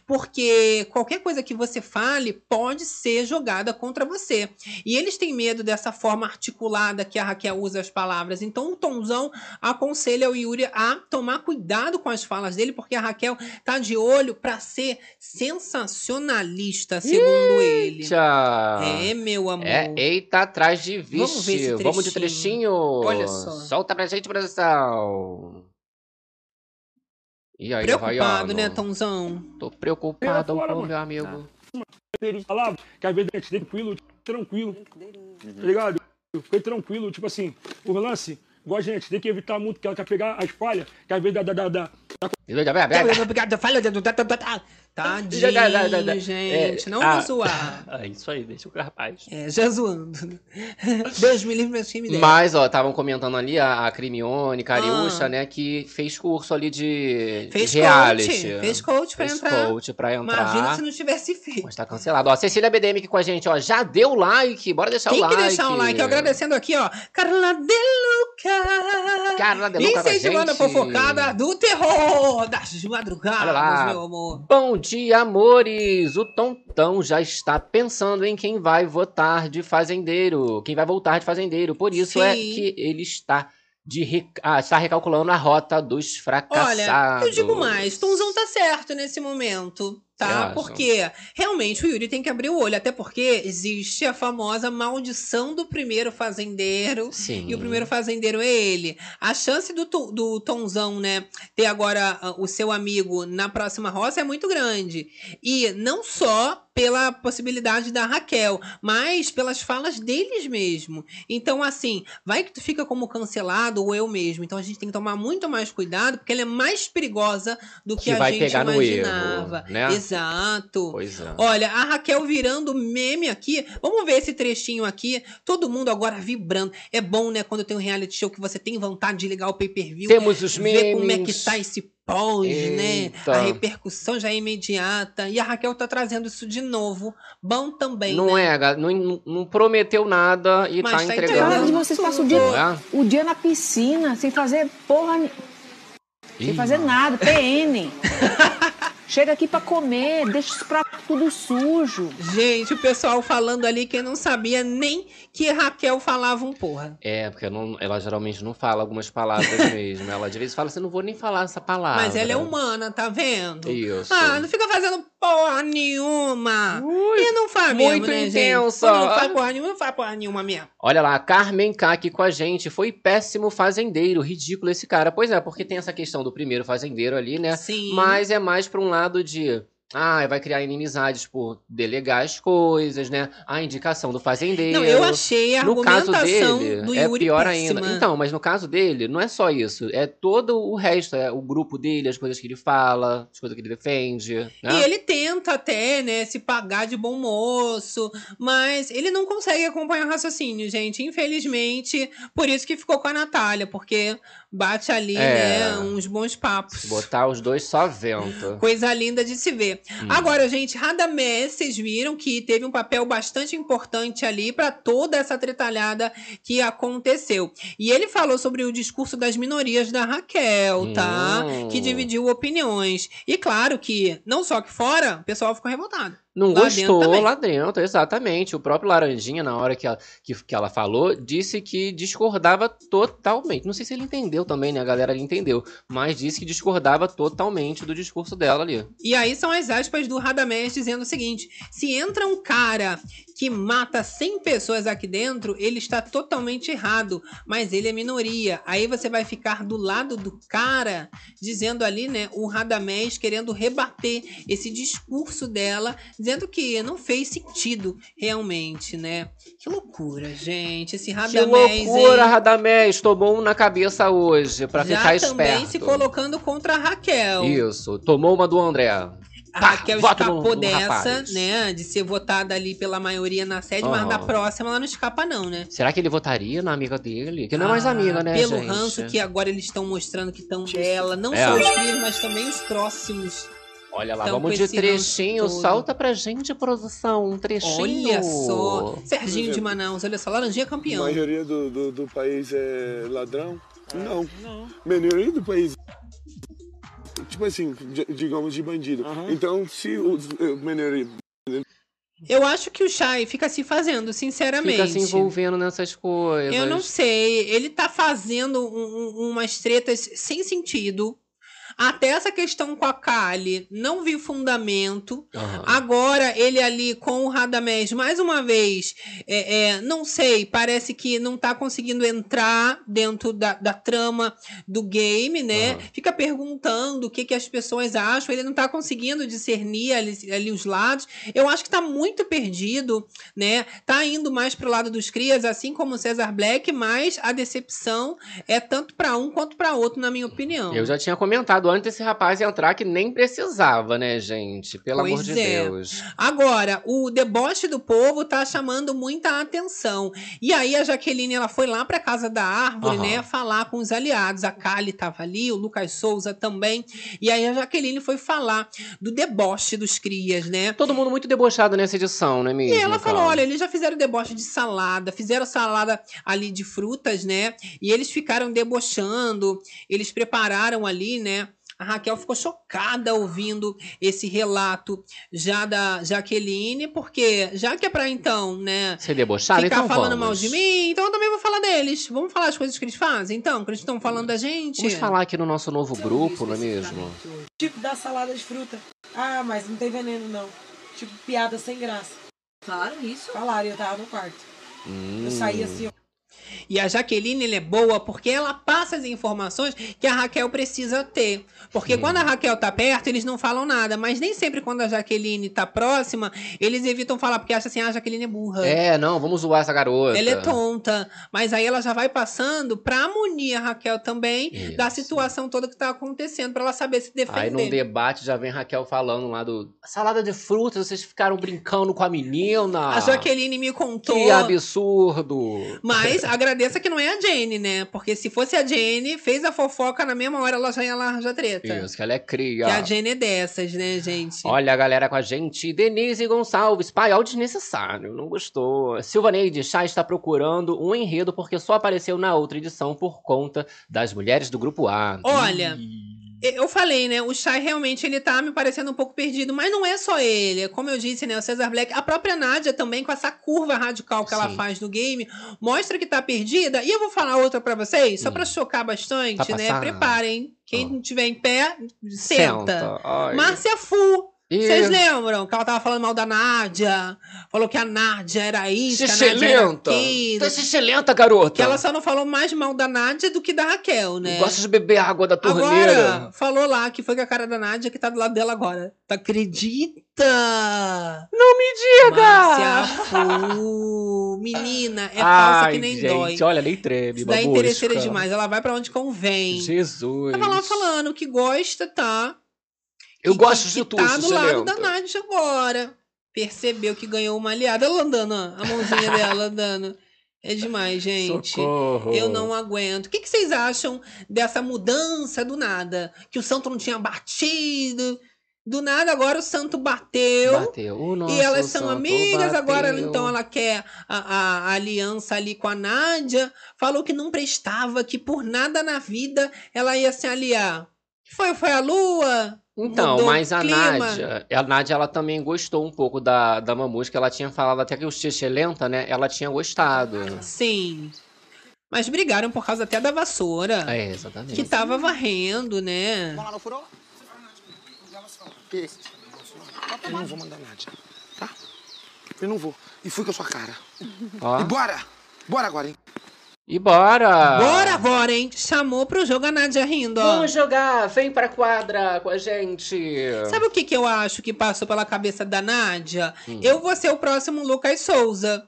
Porque qualquer coisa que você fale pode ser jogada contra você. E eles têm medo dessa forma articulada que a Raquel usa as palavras. Então o Tomzão aconselha o Yuri a tomar cuidado com as falas dele, porque a Raquel tá de olho para ser sensacionalista, segundo ele. Tchau. É, meu amor. É, eita, atrás de vixe. Vamos ver esse Vamos de trechinho. trechinho. Olha só. Solta pra gente, produção. E aí, Preocupado, né, Tomzão? Tô preocupado fora, com mano. meu amigo. Ele falava que às vezes a gente tranquilo, tranquilo, tá ligado? Fiquei tranquilo, tipo assim, o lance, igual a gente, tem que evitar muito que ela quer pegar a espalha, que às vezes dá, dá, dá, dá Tadinho, já- gente. não ah, vou zoar. É isso aí, deixa o rapaz. É, já zoando. Deus me livre, meu time dele. Mas, ó, estavam comentando ali a, a Crimione, Cariúcha, né, que fez curso ali de, Ah. Fez reality. coach. Fez coach pra Fez entrar. coach pra entrar. Imagina se não tivesse feito. Mas tá cancelado. Ó, Cecília BDM aqui com a gente, ó. Já deu like, bora deixar Tem o like. que deixar um like. Eu agradecendo aqui, ó. Carla De Luca. Carla De Luca com a gente. fofocada do terror das madrugadas, Olha lá. meu amor. Bom dia, amores! O Tontão já está pensando em quem vai votar de fazendeiro. Quem vai voltar de fazendeiro. Por isso é Sim. que ele está, de ah, está recalculando a rota dos fracassados. Olha, eu digo mais, Tonzão tá certo nesse momento, tá? Porque realmente o Yuri tem que abrir o olho, até porque existe a famosa maldição do primeiro fazendeiro. Sim. E o primeiro fazendeiro é ele. A chance do, do Tonzão, né, ter agora ah, o seu amigo na próxima roça é muito grande. E não só pela possibilidade da Raquel, mas pelas falas deles mesmo. Então, assim, vai que tu fica como cancelado ou eu mesmo. Então a gente tem que tomar muito mais cuidado, porque ela é mais perigosa do que, Que a vai gente pegar no erro, imaginava. né? Exato. Pois é. Olha, a Raquel virando meme aqui. Vamos ver esse trechinho aqui. Todo mundo agora vibrando. É bom, né, quando tem um reality show que você tem vontade de ligar o pay-per-view. Temos os Ver como é que memes. tá esse pós, né? A repercussão já é imediata. E a Raquel tá trazendo isso de novo. Bom também, Não né? é, não, não- prometeu nada e Mas tá tá entregando. entregando. Mas vocês passam o dia, é? o dia na piscina, sem fazer porra, ni- sem Ih, fazer nada, PN. Chega aqui pra comer, deixa os pratos tudo sujo. Gente, o pessoal falando ali que não sabia nem que Raquel falava um porra. É, porque não- ela geralmente não fala algumas palavras mesmo. Ela de vez fala assim, não vou nem falar essa palavra. Mas ela é humana, tá vendo? Isso. Ah, não fica fazendo porra nenhuma. Ui, e não faz mesmo, muito né, intensa. Não faz porra nenhuma, não faz porra nenhuma mesmo. Olha lá, a Carmen K aqui com a gente. Foi péssimo fazendeiro. Ridículo esse cara. Pois é, porque tem essa questão do primeiro fazendeiro ali, né? Sim. Mas é mais pra um lado de. Ah, vai criar inimizades por delegar as coisas, né? A indicação do fazendeiro. Não, eu achei a No caso dele, do é Yuri pior péssima. ainda. Então, mas no caso dele, não é só isso. É todo o resto. É o grupo dele, as coisas que ele fala, as coisas que ele defende. Né? E ele tenta até, né, se pagar de bom moço, mas ele não consegue acompanhar o raciocínio, gente. Infelizmente, por isso que ficou com a Natália, porque bate ali, É. né, uns bons papos. Botar os dois só vento. Coisa linda de se ver. Hum. Agora, gente, Radamés, vocês viram que teve um papel bastante importante ali para toda essa tretalhada que aconteceu. E ele falou sobre o discurso das minorias da Raquel, tá? Hum. Que dividiu opiniões. E claro que, não só que fora, o pessoal ficou revoltado. Não Lá gostou dentro lá dentro, exatamente. O próprio Laranjinha, na hora que ela, que, que ela falou, disse que discordava totalmente. Não sei se ele entendeu também, né? A galera entendeu. Mas disse que discordava totalmente do discurso dela ali. E aí são as aspas do Radamés dizendo o seguinte: se entra um cara que mata 100 pessoas aqui dentro, ele está totalmente errado, mas ele é minoria. Aí você vai ficar do lado do cara, dizendo ali, né, o Radamés querendo rebater esse discurso dela, dizendo que não fez sentido realmente, né? Que loucura, gente. Esse Que Radamés loucura, hein? Radamés. Tomou um na cabeça hoje, pra já ficar também esperto. se colocando contra a Raquel. Isso, tomou uma do André. A Pá, Raquel no- escapou no dessa, rapaz. né? De ser votada ali pela maioria na sede, mas Aham. na próxima ela não escapa, não, né? Será que ele votaria na amiga dele? Que não é mais Ah, amiga, né, Pelo gente? ranço que agora eles estão mostrando que estão dela. Não É. só os filhos, mas também os próximos. Olha lá, vamos de trechinho. todo. Solta pra gente, produção, um trechinho. Olha só. Serginho de Manaus, olha só, Laranjinha A campeão. maioria do, do, do país é ladrão? Não. A maioria do país. Tipo assim, di- digamos de bandido. Então, se o o maioria. Eu acho que o Chay fica se fazendo, sinceramente. Fica se envolvendo nessas coisas. Eu não sei. Ele tá fazendo um- um- umas tretas sem sentido. Até essa questão com a Kali, não vi fundamento. Aham. Agora, ele ali com o Radamés, mais uma vez, é, é, não sei, parece que não tá conseguindo entrar dentro da, da trama do game, né? Aham. Fica perguntando o que, que as pessoas acham, ele não tá conseguindo discernir ali, ali os lados. Eu acho que tá muito perdido, né? Tá indo mais pro lado dos crias, assim como o Cesar Black, mas a decepção é tanto para um quanto para outro, na minha opinião. Eu já tinha comentado avisado antes desse rapaz entrar que nem precisava, né, gente? Pelo Pois amor de é. Deus. Agora, o deboche do povo tá chamando muita atenção. E aí a Jaqueline, ela foi lá pra casa da árvore, Aham. né, falar com os aliados. A Kali tava ali, o Lucas Souza também. E aí a Jaqueline foi falar do deboche dos crias, né? Todo mundo muito debochado nessa edição, não é mesmo? E ela falou: olha, eles já fizeram deboche de salada, fizeram salada ali de frutas, né? E eles ficaram debochando, eles prepararam ali, né? A Raquel ficou chocada ouvindo esse relato já da Jaqueline, porque já que é pra então, né? Ser debochado, ficar então falando vamos. mal de mim, então eu também vou falar deles. Vamos falar as coisas que eles fazem, então, que eles estão falando da gente. Vamos falar aqui no nosso novo grupo, não é mesmo? Tipo da salada de fruta. Ah, mas não tem veneno não. Tipo piada sem graça. Falaram isso? Falaram, eu tava no quarto. Hum. Eu saí assim, ó. E a Jaqueline ela é boa porque ela passa as informações que a Raquel precisa ter. Porque Sim. quando a Raquel tá perto, eles não falam nada. Mas nem sempre quando a Jaqueline tá próxima, eles evitam falar, porque acham assim, ah, a Jaqueline é burra. É, não, vamos zoar essa garota. Ela é tonta. Mas aí ela já vai passando pra munir a Raquel também Isso. da situação toda que tá acontecendo, pra ela saber se defender. Aí num debate já vem Raquel falando lá do. Salada de frutas, vocês ficaram brincando com a menina. A Jaqueline me contou. Que absurdo. Mas agradeça que não é a Jane, né? Porque se fosse a Jane, fez a fofoca na mesma hora, ela já ia lá arranjar treta. Isso, que ela é cria. Que a Jane é dessas, né, gente? Olha a galera com a gente. Denise Gonçalves. Pai, áudio desnecessário. Não gostou. Silvaneide Chá está procurando um enredo porque só apareceu na outra edição por conta das mulheres do grupo A. Olha, Ih. Eu falei, né? O Shai realmente ele tá me parecendo um pouco perdido, mas não é só ele. Como eu disse, né? O Cesar Black, a própria Nádia também, com essa curva radical que ela Sim. faz no game, mostra que tá perdida. E eu vou falar outra pra vocês, só Hum. pra chocar bastante, Tá né? Preparem. Quem não tiver em pé, senta. Ai. Márcia Fu. Vocês lembram que ela tava falando mal da Nádia? Falou que a Nádia era isso, que a Nádia era aquilo. Tá xixelenta, garota. Que ela só não falou mais mal da Nádia do que da Raquel, né? Gosta de beber água da torneira. Agora, falou lá que foi com a cara da Nádia que tá do lado dela agora. Tu acredita? Não me diga! Márcia Fu. Menina, é falsa que nem gente, dói. olha, nem treme, Isso daí interesseira demais. Ela vai pra onde convém. Jesus. Tava lá falando que gosta, tá? Eu E gosto que, de tudo, tá do lado xixelenta. da Nádia agora. Percebeu que ganhou uma aliada. Ela andando, a mãozinha dela andando. É demais, gente. Socorro. Eu não aguento. O que, que vocês acham dessa mudança do nada? Que o santo não tinha batido. Do nada, agora o santo bateu. Bateu. E elas são amigas, agora bateu. então ela quer a, a- a aliança ali com a Nádia. Falou que não prestava, que por nada na vida ela ia se aliar. Que Foi, foi a lua? Então, Mudou mas a clima. Nádia, a Nádia, ela também gostou um pouco da, da mamusca. Ela tinha falado até que o Xixelenta, né? Ela tinha gostado. Sim. Mas brigaram por causa até da vassoura. É, exatamente. Que tava varrendo, né? Vamos lá, não furou? Eu não vou mandar Nádia, tá? Eu não vou. E fui com a sua cara. Ó. E bora! Bora agora, hein? E bora! Bora, bora, hein? Chamou pro jogo a Nádia rindo, ó. Vamos jogar! Vem pra quadra com a gente! Sabe o que, que eu acho que passou pela cabeça da Nádia? Hum. Eu vou ser o próximo Lucas Souza.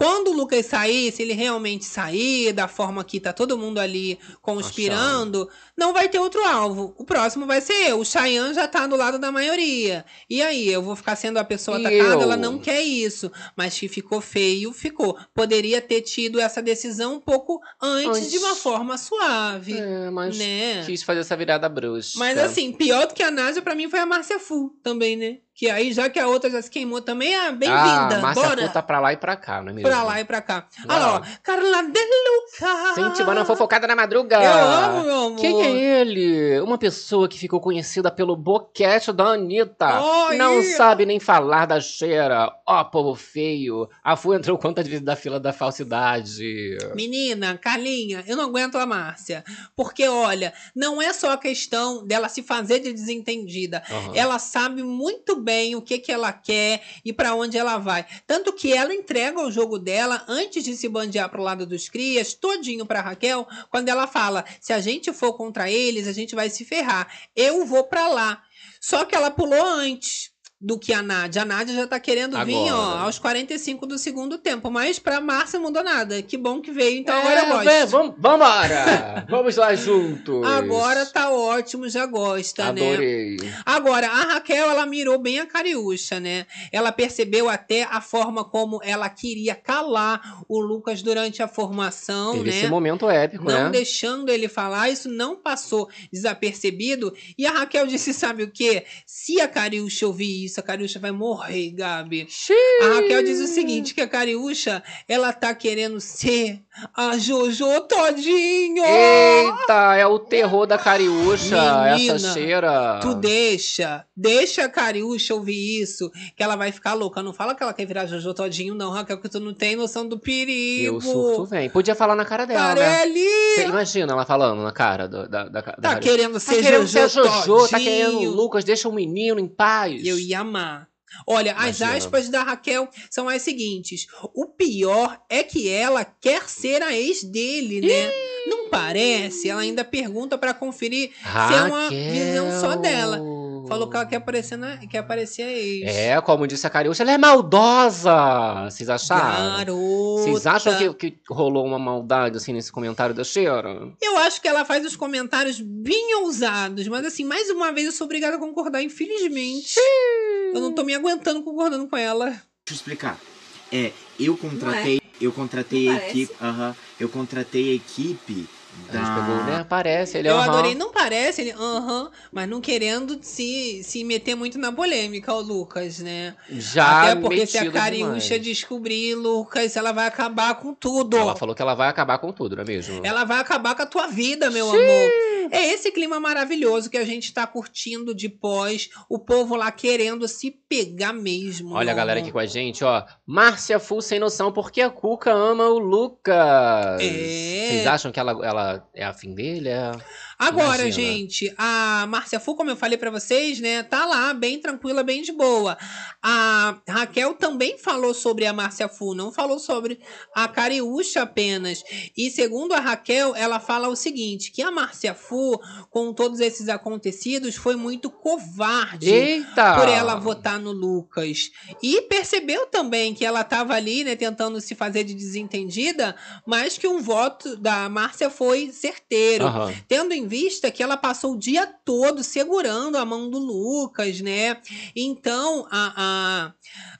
Quando o Lucas sair, se ele realmente sair da forma que tá todo mundo ali conspirando, não vai ter outro alvo. O próximo vai ser eu. O Cheyenne já tá do lado da maioria. E aí, eu vou ficar sendo a pessoa E atacada? eu? Ela não quer isso. Mas que ficou feio, ficou. Poderia ter tido essa decisão um pouco antes, Antes. de uma forma suave. É, mas né? quis fazer essa virada brusca. Mas assim, pior do que a Nádia pra mim foi a Márcia Fu também, né? Que aí, já que a outra já se queimou também, é bem-vinda. Ah, Márcia Bora Fu tá pra lá e pra cá, não é mesmo? pra lá e pra cá. Olha lá, ó. Carla De Luca. A fofocada na madruga. Eu amo, meu amor. Quem é ele? Uma pessoa que ficou conhecida pelo boquete da Anitta. Oi. Não sabe nem falar da cheira. Ó, povo feio. A Fu entrou quantas vezes da fila da falsidade. Menina, Carlinha, eu não aguento a Márcia. Porque, olha, não é só a questão dela se fazer de desentendida. Aham. Ela sabe muito bem o que, que ela quer e pra onde ela vai. Tanto que ela entrega o jogo dela antes de se bandear pro lado dos crias, todinho pra Raquel, quando ela fala: se a gente for contra eles, a gente vai se ferrar. Eu vou pra lá. Só que ela pulou antes. Do que a Nádia. A Nádia já tá querendo vir, ó, Agora. aos 45 do segundo tempo. Mas pra Márcia não mudou nada. Que bom que veio, então agora eu É, gosto. vamos, vambora! Vamos lá juntos! Agora tá ótimo, já gosta, né? Adorei. Agora, a Raquel, ela mirou bem a Cariúcha, né? Ela percebeu até a forma como ela queria calar o Lucas durante a formação, Teve né? esse momento épico, não né? deixando ele falar, isso não passou desapercebido. E a Raquel disse: sabe o quê? Se a Cariúcha ouvir isso, a Cariúcha vai morrer, Gabi. A Raquel diz o seguinte: que a Cariúcha, ela tá querendo ser a Jojo todinho. Eita, é o terror da Cariúcha, Menina, essa cheira. Tu deixa, deixa a Cariúcha ouvir isso, que ela vai ficar louca. Não fala que ela quer virar Jojo todinho, não, Raquel, que tu não tem noção do perigo. E o surto vem. Podia falar na cara dela, né? Carelli! Você imagina ela falando na cara do- da, da, da Tá Cariúcha. querendo Tá ser querendo Jojo, ser Jojo, tá querendo o Lucas, deixa o menino em paz. Eu ia amar. Olha, as Imagina. aspas da Raquel são as seguintes. O pior é que ela quer ser a ex dele, né? Não parece? Ela ainda pergunta pra conferir se é uma visão só dela. Falou que ela quer aparecer, na, quer aparecer a ex. É, como disse a Cariúcha, ela é maldosa. Vocês acharam? Garota. Vocês acham que, que rolou uma maldade assim nesse comentário da Cheira? Eu acho que ela faz os comentários bem ousados, mas assim, mais uma vez eu sou obrigada a concordar, infelizmente. Eu não tô me aguentando concordando com ela. Deixa eu explicar. É, eu contratei, eu contratei Não a parece. equipe, aham, eu contratei a equipe A gente pegou, né? Parece, ele é eu aham. adorei, não parece, ele, aham, mas não querendo se, se meter muito na polêmica, o Lucas, né? Já Até porque se a Cariúcha descobrir, Lucas, ela vai acabar com tudo. Ela falou que ela vai acabar com tudo, não é mesmo? Ela vai acabar com a tua vida, meu amor. É esse clima maravilhoso que a gente tá curtindo de pós, o povo lá querendo se pegar mesmo. Olha a galera amor. aqui com a gente, ó. Márcia Full sem noção, porque a Cuca ama o Lucas. É. Vocês acham que ela, ela é afim dele? É... Agora, Imagina. gente, a Márcia Fu, como eu falei pra vocês, né, tá lá, bem tranquila, bem de boa. A Raquel também falou sobre a Márcia Fu, não falou sobre a Cariúcha apenas. E segundo a Raquel, ela fala o seguinte, que a Márcia Fu, com todos esses acontecidos, foi muito covarde Eita! por ela votar no Lucas. E percebeu também que ela tava ali, né, tentando se fazer de desentendida, mas que um voto da Márcia foi certeiro. Aham. Tendo em vista que ela passou o dia todo segurando a mão do Lucas, né? Então, a,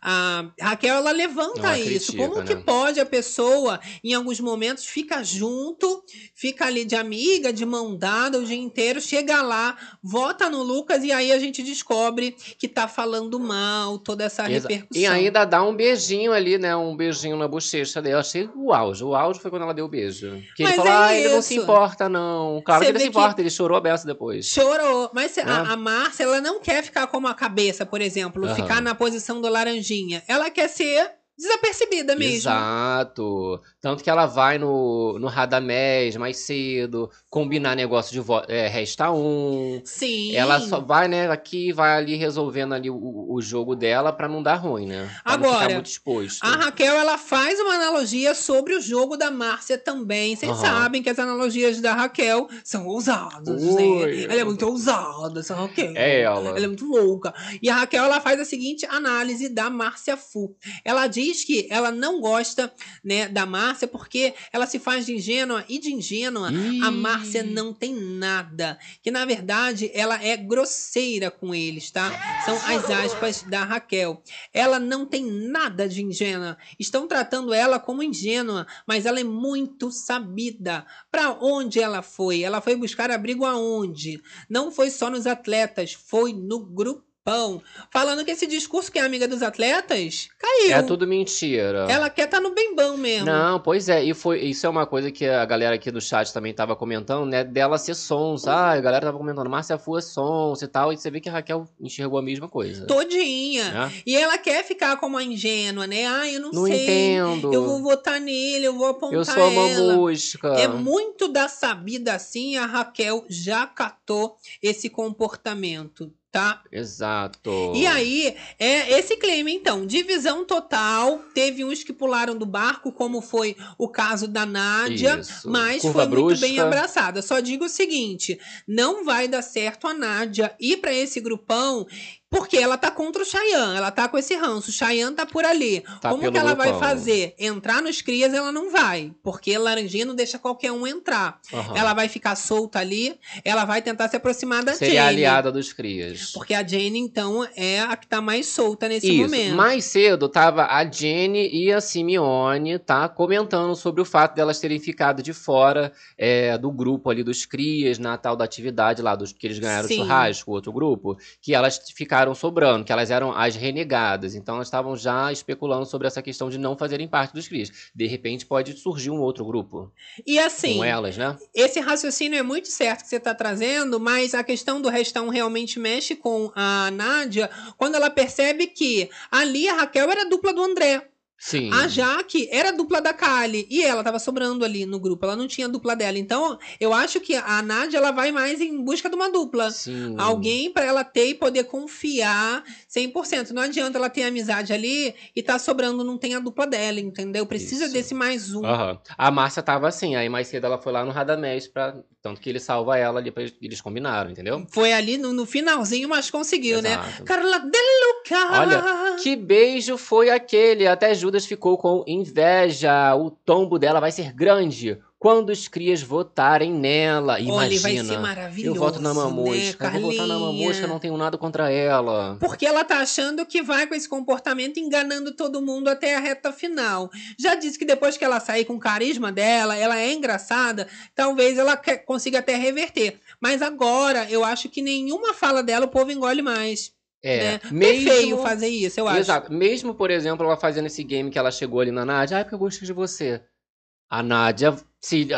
a, a Raquel, ela levanta Ela isso. critica, Como que né? pode a pessoa, em alguns momentos, fica junto, fica ali de amiga, de mão dada o dia inteiro, chega lá, vota no Lucas e aí a gente descobre que tá falando mal, toda essa Exa- repercussão. E ainda dá um beijinho ali, né? Um beijinho na bochecha dele. Eu achei o auge. O auge foi quando ela deu o beijo. Que ele Mas falou, é ah, ele não se importa, não. Claro Você que ele se que- importa, ele chorou a beça depois. Chorou. Mas se- Né? a, a Márcia, ela não quer ficar como a cabeça, por exemplo, Aham. ficar na posição do laranjinha. Ela quer ser desapercebida mesmo. Exato. Tanto que ela vai no, no Radamés mais cedo, combinar negócio de. É, resta um. Sim. Ela só vai, né, aqui vai ali resolvendo ali o, o jogo dela pra não dar ruim, né? Pra Agora, ficar muito exposto. A Raquel, ela faz uma analogia sobre o jogo da Márcia também. Vocês Aham. sabem que as analogias da Raquel são ousadas, Ui. né? Ela é muito ousada, essa Raquel. É ela. Ela é muito louca. E a Raquel, ela faz a seguinte análise da Márcia Fu. Ela diz que ela não gosta, né, da Márcia porque ela se faz de ingênua e de ingênua a Márcia não tem nada. Que, na verdade, ela é grosseira com eles, tá? São as aspas da Raquel. Ela não tem nada de ingênua. Estão tratando ela como ingênua, mas ela é muito sabida. Pra onde ela foi? Ela foi buscar abrigo aonde? Não foi só nos atletas, foi no grupão. Falando que esse discurso que é amiga dos atletas caiu. É tudo mentira. Ela quer estar no bem-bão mesmo. Não, pois é, e foi, isso é uma coisa que a galera aqui do chat também tava comentando, né, dela ser sons. Ah, a galera tava comentando, Márcia Fu é sons e tal, e você vê que a Raquel enxergou a mesma coisa. Todinha. né? E ela quer ficar como a ingênua, né? Ah, eu não, Não sei. entendo. Eu vou votar nele, eu vou apontar Eu sou uma ela. música. É muito da sabida assim, a Raquel já catou esse comportamento, tá? Exato. E aí, é esse clima, então, divisão total. Teve uns que pularam do barco, como foi o caso da Nádia, Isso. mas Curva foi muito bem abraçada. Só digo o seguinte: não vai dar certo a Nádia ir para esse grupão Porque ela tá contra o Chayanne, ela tá com esse ranço. O Chayanne tá por ali. Tá Como que ela vai fazer? Entrar nos crias, ela não vai. Porque Laranjinha não deixa qualquer um entrar. Aham. Ela vai ficar solta ali, ela vai tentar se aproximar da Seria a Jenny. aliada dos crias. Porque a Jenny, então, é a que tá mais solta nesse Isso. momento. Mais cedo tava a Jenny e a Simeone, tá? Comentando sobre o fato delas terem ficado de fora é, do grupo ali dos Crias, na tal da atividade lá, dos que eles ganharam Sim. churrasco, outro grupo, que elas ficaram sobrando, que elas eram as renegadas. Então elas estavam já especulando sobre essa questão de não fazerem parte dos Crias. De repente pode surgir um outro grupo E assim, com elas, né? esse raciocínio é muito certo que você está trazendo, mas a questão do restão realmente mexe com a Nádia quando ela percebe que ali a Raquel era a dupla do André. Sim. A Jaque era dupla da Kali e ela tava sobrando ali no grupo, ela não tinha a dupla dela. Então, eu acho que a Nádia ela vai mais em busca de uma dupla. Sim. Alguém para ela ter e poder confiar 100%. Não adianta ela ter amizade ali e tá sobrando, não tem a dupla dela, entendeu? Precisa Isso. desse mais um. Aham. A Márcia tava assim, aí mais cedo ela foi lá no Radamés, pra... tanto que ele salva ela ali, pra... eles combinaram, entendeu? Foi ali no, no finalzinho, mas conseguiu, né? Exato. Carla De Luca! Olha, Que beijo foi aquele? Até Judas ficou com inveja. O tombo dela vai ser grande quando os crias votarem nela. Olha, vai Imagina. ser maravilhoso. eu voto na né, mamusca. eu vou votar na mamusca, não tenho nada contra ela. Porque ela tá achando que vai com esse comportamento enganando todo mundo até a reta final. Já disse que depois que ela sair com o carisma dela, ela é engraçada, talvez ela consiga até reverter. Mas agora, eu acho que nenhuma fala dela o povo engole mais. É, né? mesmo... É feio fazer isso, eu acho. Exato. Mesmo, por exemplo, ela fazendo esse game que ela chegou ali na Nádia. Ah, é porque eu gostei de você. A Nádia se,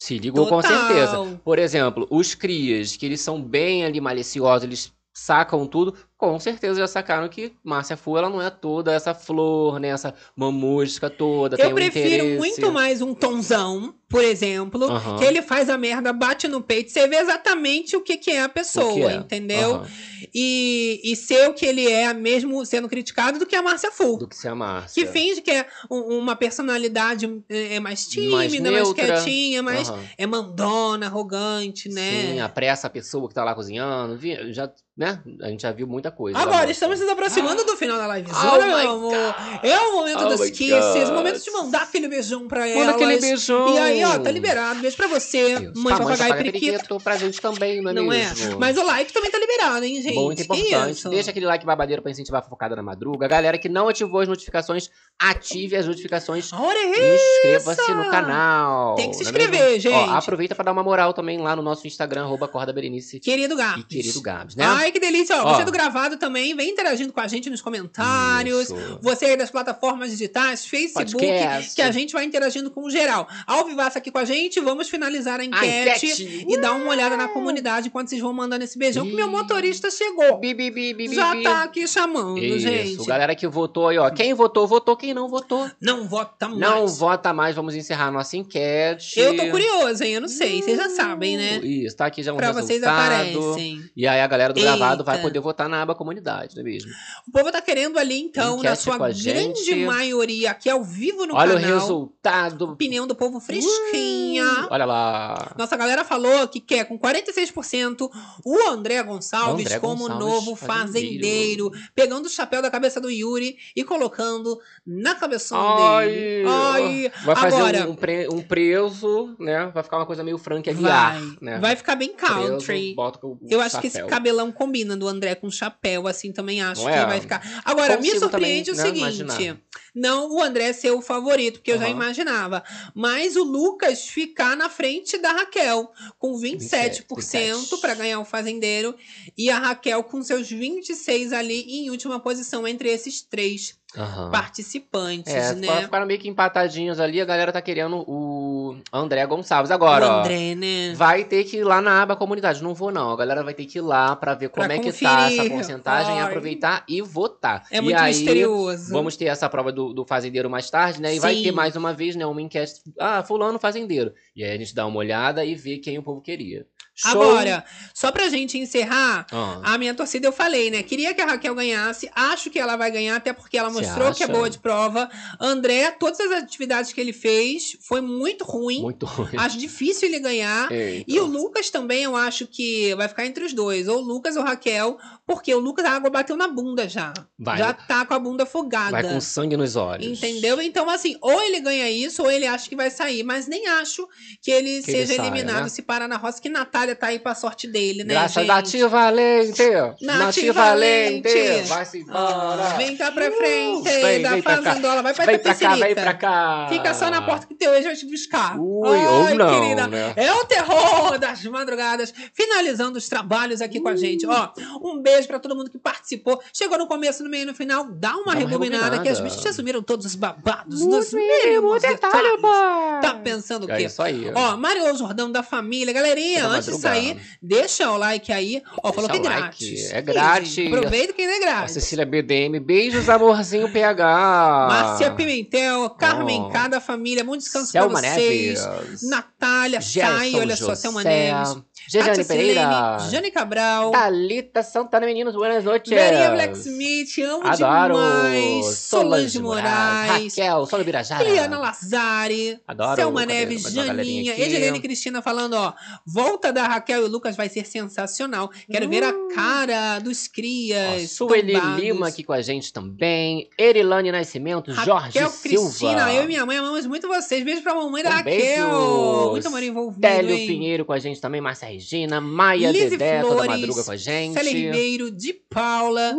se ligou com Total. certeza. Por exemplo, os crias, que eles são bem ali maliciosos, eles sacam tudo, com certeza já sacaram que Márcia Fu, ela não é toda essa flor, né? Essa mamusca toda, Eu um prefiro interesse. muito mais um tonzão, por exemplo, que ele faz a merda, bate no peito, você vê exatamente o que, que é a pessoa, é. entendeu? Aham. E, e ser o que ele é, mesmo sendo criticado, do que a Márcia Fu. Do que se a Márcia. Que finge que é um- uma personalidade é, mais tímida, Mais mais, quietinha, mas Aham. é mandona, arrogante, né? Sim, apressa a pessoa que tá lá cozinhando. Já, né? A gente já viu muita coisa. Agora, estamos nos aproximando do final da live. Oh meu amor. É o momento Oh dos kisses, o momento de mandar aquele beijão pra elas. Manda aquele beijão. E aí, ó, tá liberado. Beijo pra você, Isso. mãe Tá, papagaio e periquito. pra gente também, não é Não é? mesmo? Mas o like também tá liberado, hein, gente? Muito importante. Isso. Deixa aquele like babadeiro pra incentivar a fofocada na madruga. Galera que não ativou as notificações, ative as notificações. É inscreva-se no canal. Tem que se é inscrever, gente. Ó, aproveita pra dar uma moral também lá no nosso Instagram, arroba Corda Berenice Querido Gabs. e querido Gabs, né? Ai, que delícia. Ó, Ó. você do gravado também, vem interagindo com a gente nos comentários. Isso. Você aí das plataformas digitais, Facebook, Podcast. que a gente vai interagindo com o geral. Ao vivaço aqui com a gente, vamos finalizar a enquete, enquete. e dar uma olhada na comunidade enquanto vocês vão mandando esse beijão, que meu motorista chegou. Bi, bi, bi, bi, bi, Já tá aqui chamando, Isso, gente. galera que votou aí, ó. Quem votou, votou. Quem não votou, Não vota mais. não vota mais. Vamos encerrar a nossa enquete. Eu tô curiosa, hein? Eu não sei. Vocês já sabem, né? Isso, tá aqui já um Pra resultado. vocês aparecem. E aí a galera do gravado vai Eita. poder votar na aba comunidade, não é mesmo? O povo tá querendo ali, então, na Enquete sua com a grande gente. maioria, aqui ao vivo no Olha o canal. resultado. Opinião do povo fresquinha. Olha lá. Nossa galera falou que quer com 46% o André Gonçalves André como Gonçalves, novo fazendeiro. fazendeiro, pegando o chapéu da cabeça do Yuri e colocando na cabeça dele. Ai, vai fazer agora um, um pre- um preso, né? Vai ficar uma coisa meio Frank vai, Aguiar, né? vai ficar bem country. Preso, bota o Eu acho que esse cabelão combina do André com chapéu, assim, também acho que é? vai ficar. Agora, me surpreende também, o né, seguinte: imaginar. não o André ser o favorito, porque eu já imaginava, mas o Lucas ficar na frente da Raquel, com 27%, 27. para ganhar o fazendeiro, e a Raquel com seus 26 ali em última posição entre esses três Aham. participantes, É, né? ficaram meio que empatadinhos ali, a galera tá querendo o André Gonçalves. Agora, o ó, André, né? vai ter que ir lá na aba comunidade. Não vou, não. A galera vai ter que ir lá pra ver Pra como é que tá essa conferir. porcentagem, Ai. aproveitar e votar. É e muito aí, misterioso. Vamos ter essa prova do, do fazendeiro mais tarde, né? E vai Sim. ter mais uma vez, né? Uma enquete. Ah, fulano fazendeiro. E aí a gente dá uma olhada e vê quem o povo queria. Show. Agora, só pra gente encerrar, Ah. a minha torcida eu falei, né? Queria que a Raquel ganhasse, acho que ela vai ganhar, até porque ela mostrou que é boa de prova. André, todas as atividades que ele fez, foi muito ruim. Muito ruim. Acho difícil ele ganhar. Eita. E o Lucas também, eu acho que vai ficar entre os dois, ou Lucas ou Raquel, porque o Lucas, a água bateu na bunda já. Vai. Já tá com a bunda afogada. Vai com sangue nos olhos. Entendeu? Então, assim, ou ele ganha isso, ou ele acha que vai sair. Mas nem acho que ele Que ele seja saia, eliminado né? se parar na roça, que Natália tá aí pra sorte dele, né, Graças gente? a Nativa Valente! Nativa Valente! Vai-se embora! Ah, Vem cá pra frente, Vem, da vem cá. Fazendola. Vai pra Vem pra cá, vem pra cá! Fica só na porta que teu ex vai te buscar. Ui, ou não, querida. né? É o terror das madrugadas. Finalizando os trabalhos aqui com a gente. Ó, um beijo pra todo mundo que participou. Chegou no começo, no meio e no final. Dá uma Dá uma rebobinada, que as bichas assumiram todos os babados Muito dos mínimo mínimos detalhe, detalhes. pai. Tá pensando o É quê? isso aí. Ó, Mario Jordão da família. Galerinha, Da antes de sair, deixa o like aí. Ó, falou que é grátis. like, é grátis. Aproveita que ainda é grátis. Cecília BDM, beijos, amorzinho PH. Márcia Pimentel, Carmen Oh. K da família, muito descanso pra Selma vocês. Neves. Natália, Chay, olha só, Selma. Neves. Silene, Pereira. Jane Cabral. Thalita Santana, meninos, buenas noites. Verinha Blacksmith, amo Adoro. demais. Solange Moraes. Raquel, Sônia Birajara. Eliana Lazari, Adoro. Selma Neves, Janinha? Edilene Cristina falando, ó, volta da Raquel e Lucas vai ser sensacional. Quero ver a cara dos crias. Sueli tombados. Lima aqui com a gente também. Erilane Nascimento, Jorge Raquel Silva. Cristina, eu e minha mãe amamos muito vocês. Beijo pra mamãe da Um Raquel. Muito amor envolvido, Télio hein? Pinheiro com a gente também, Márcia Regina, Maia Lizzy Dedé, toda Flores, madruga com a gente. Célia Ribeiro, de Paula,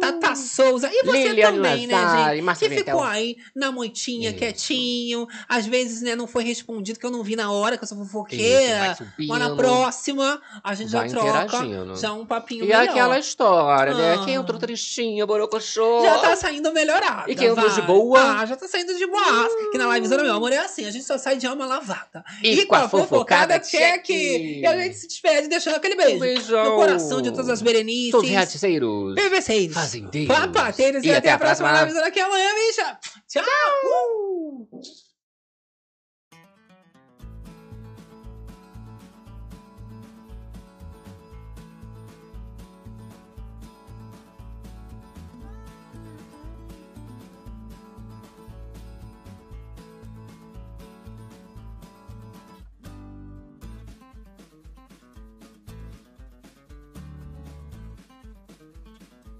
Tata Souza. E você Liliane também, né, Lazari, gente? Que ficou aí na moitinha, Isso. quietinho. Às vezes, né, não foi respondido, que eu não vi na hora, que eu sou fofoqueira. Mas na próxima, a gente Vai já troca já um papinho E melhor. aquela história, né? Ah. Quem entrou tristinha, borocochô. Já tá saindo melhorada. E quem entrou vai. de boa? Ah, já tá saindo de boa. Que na livezona, meu amor, é assim. A gente só sai de alma lavada. E com a fofocada, check. check. E a gente se despede deixando aquele beijo. Um beijão. No coração de todas as berenices. Todos os reticeiros. PVCeiros. Fazendeiros. Papateiros. E, até a próxima livezona aqui amanhã, bicha. Tchau. Uh.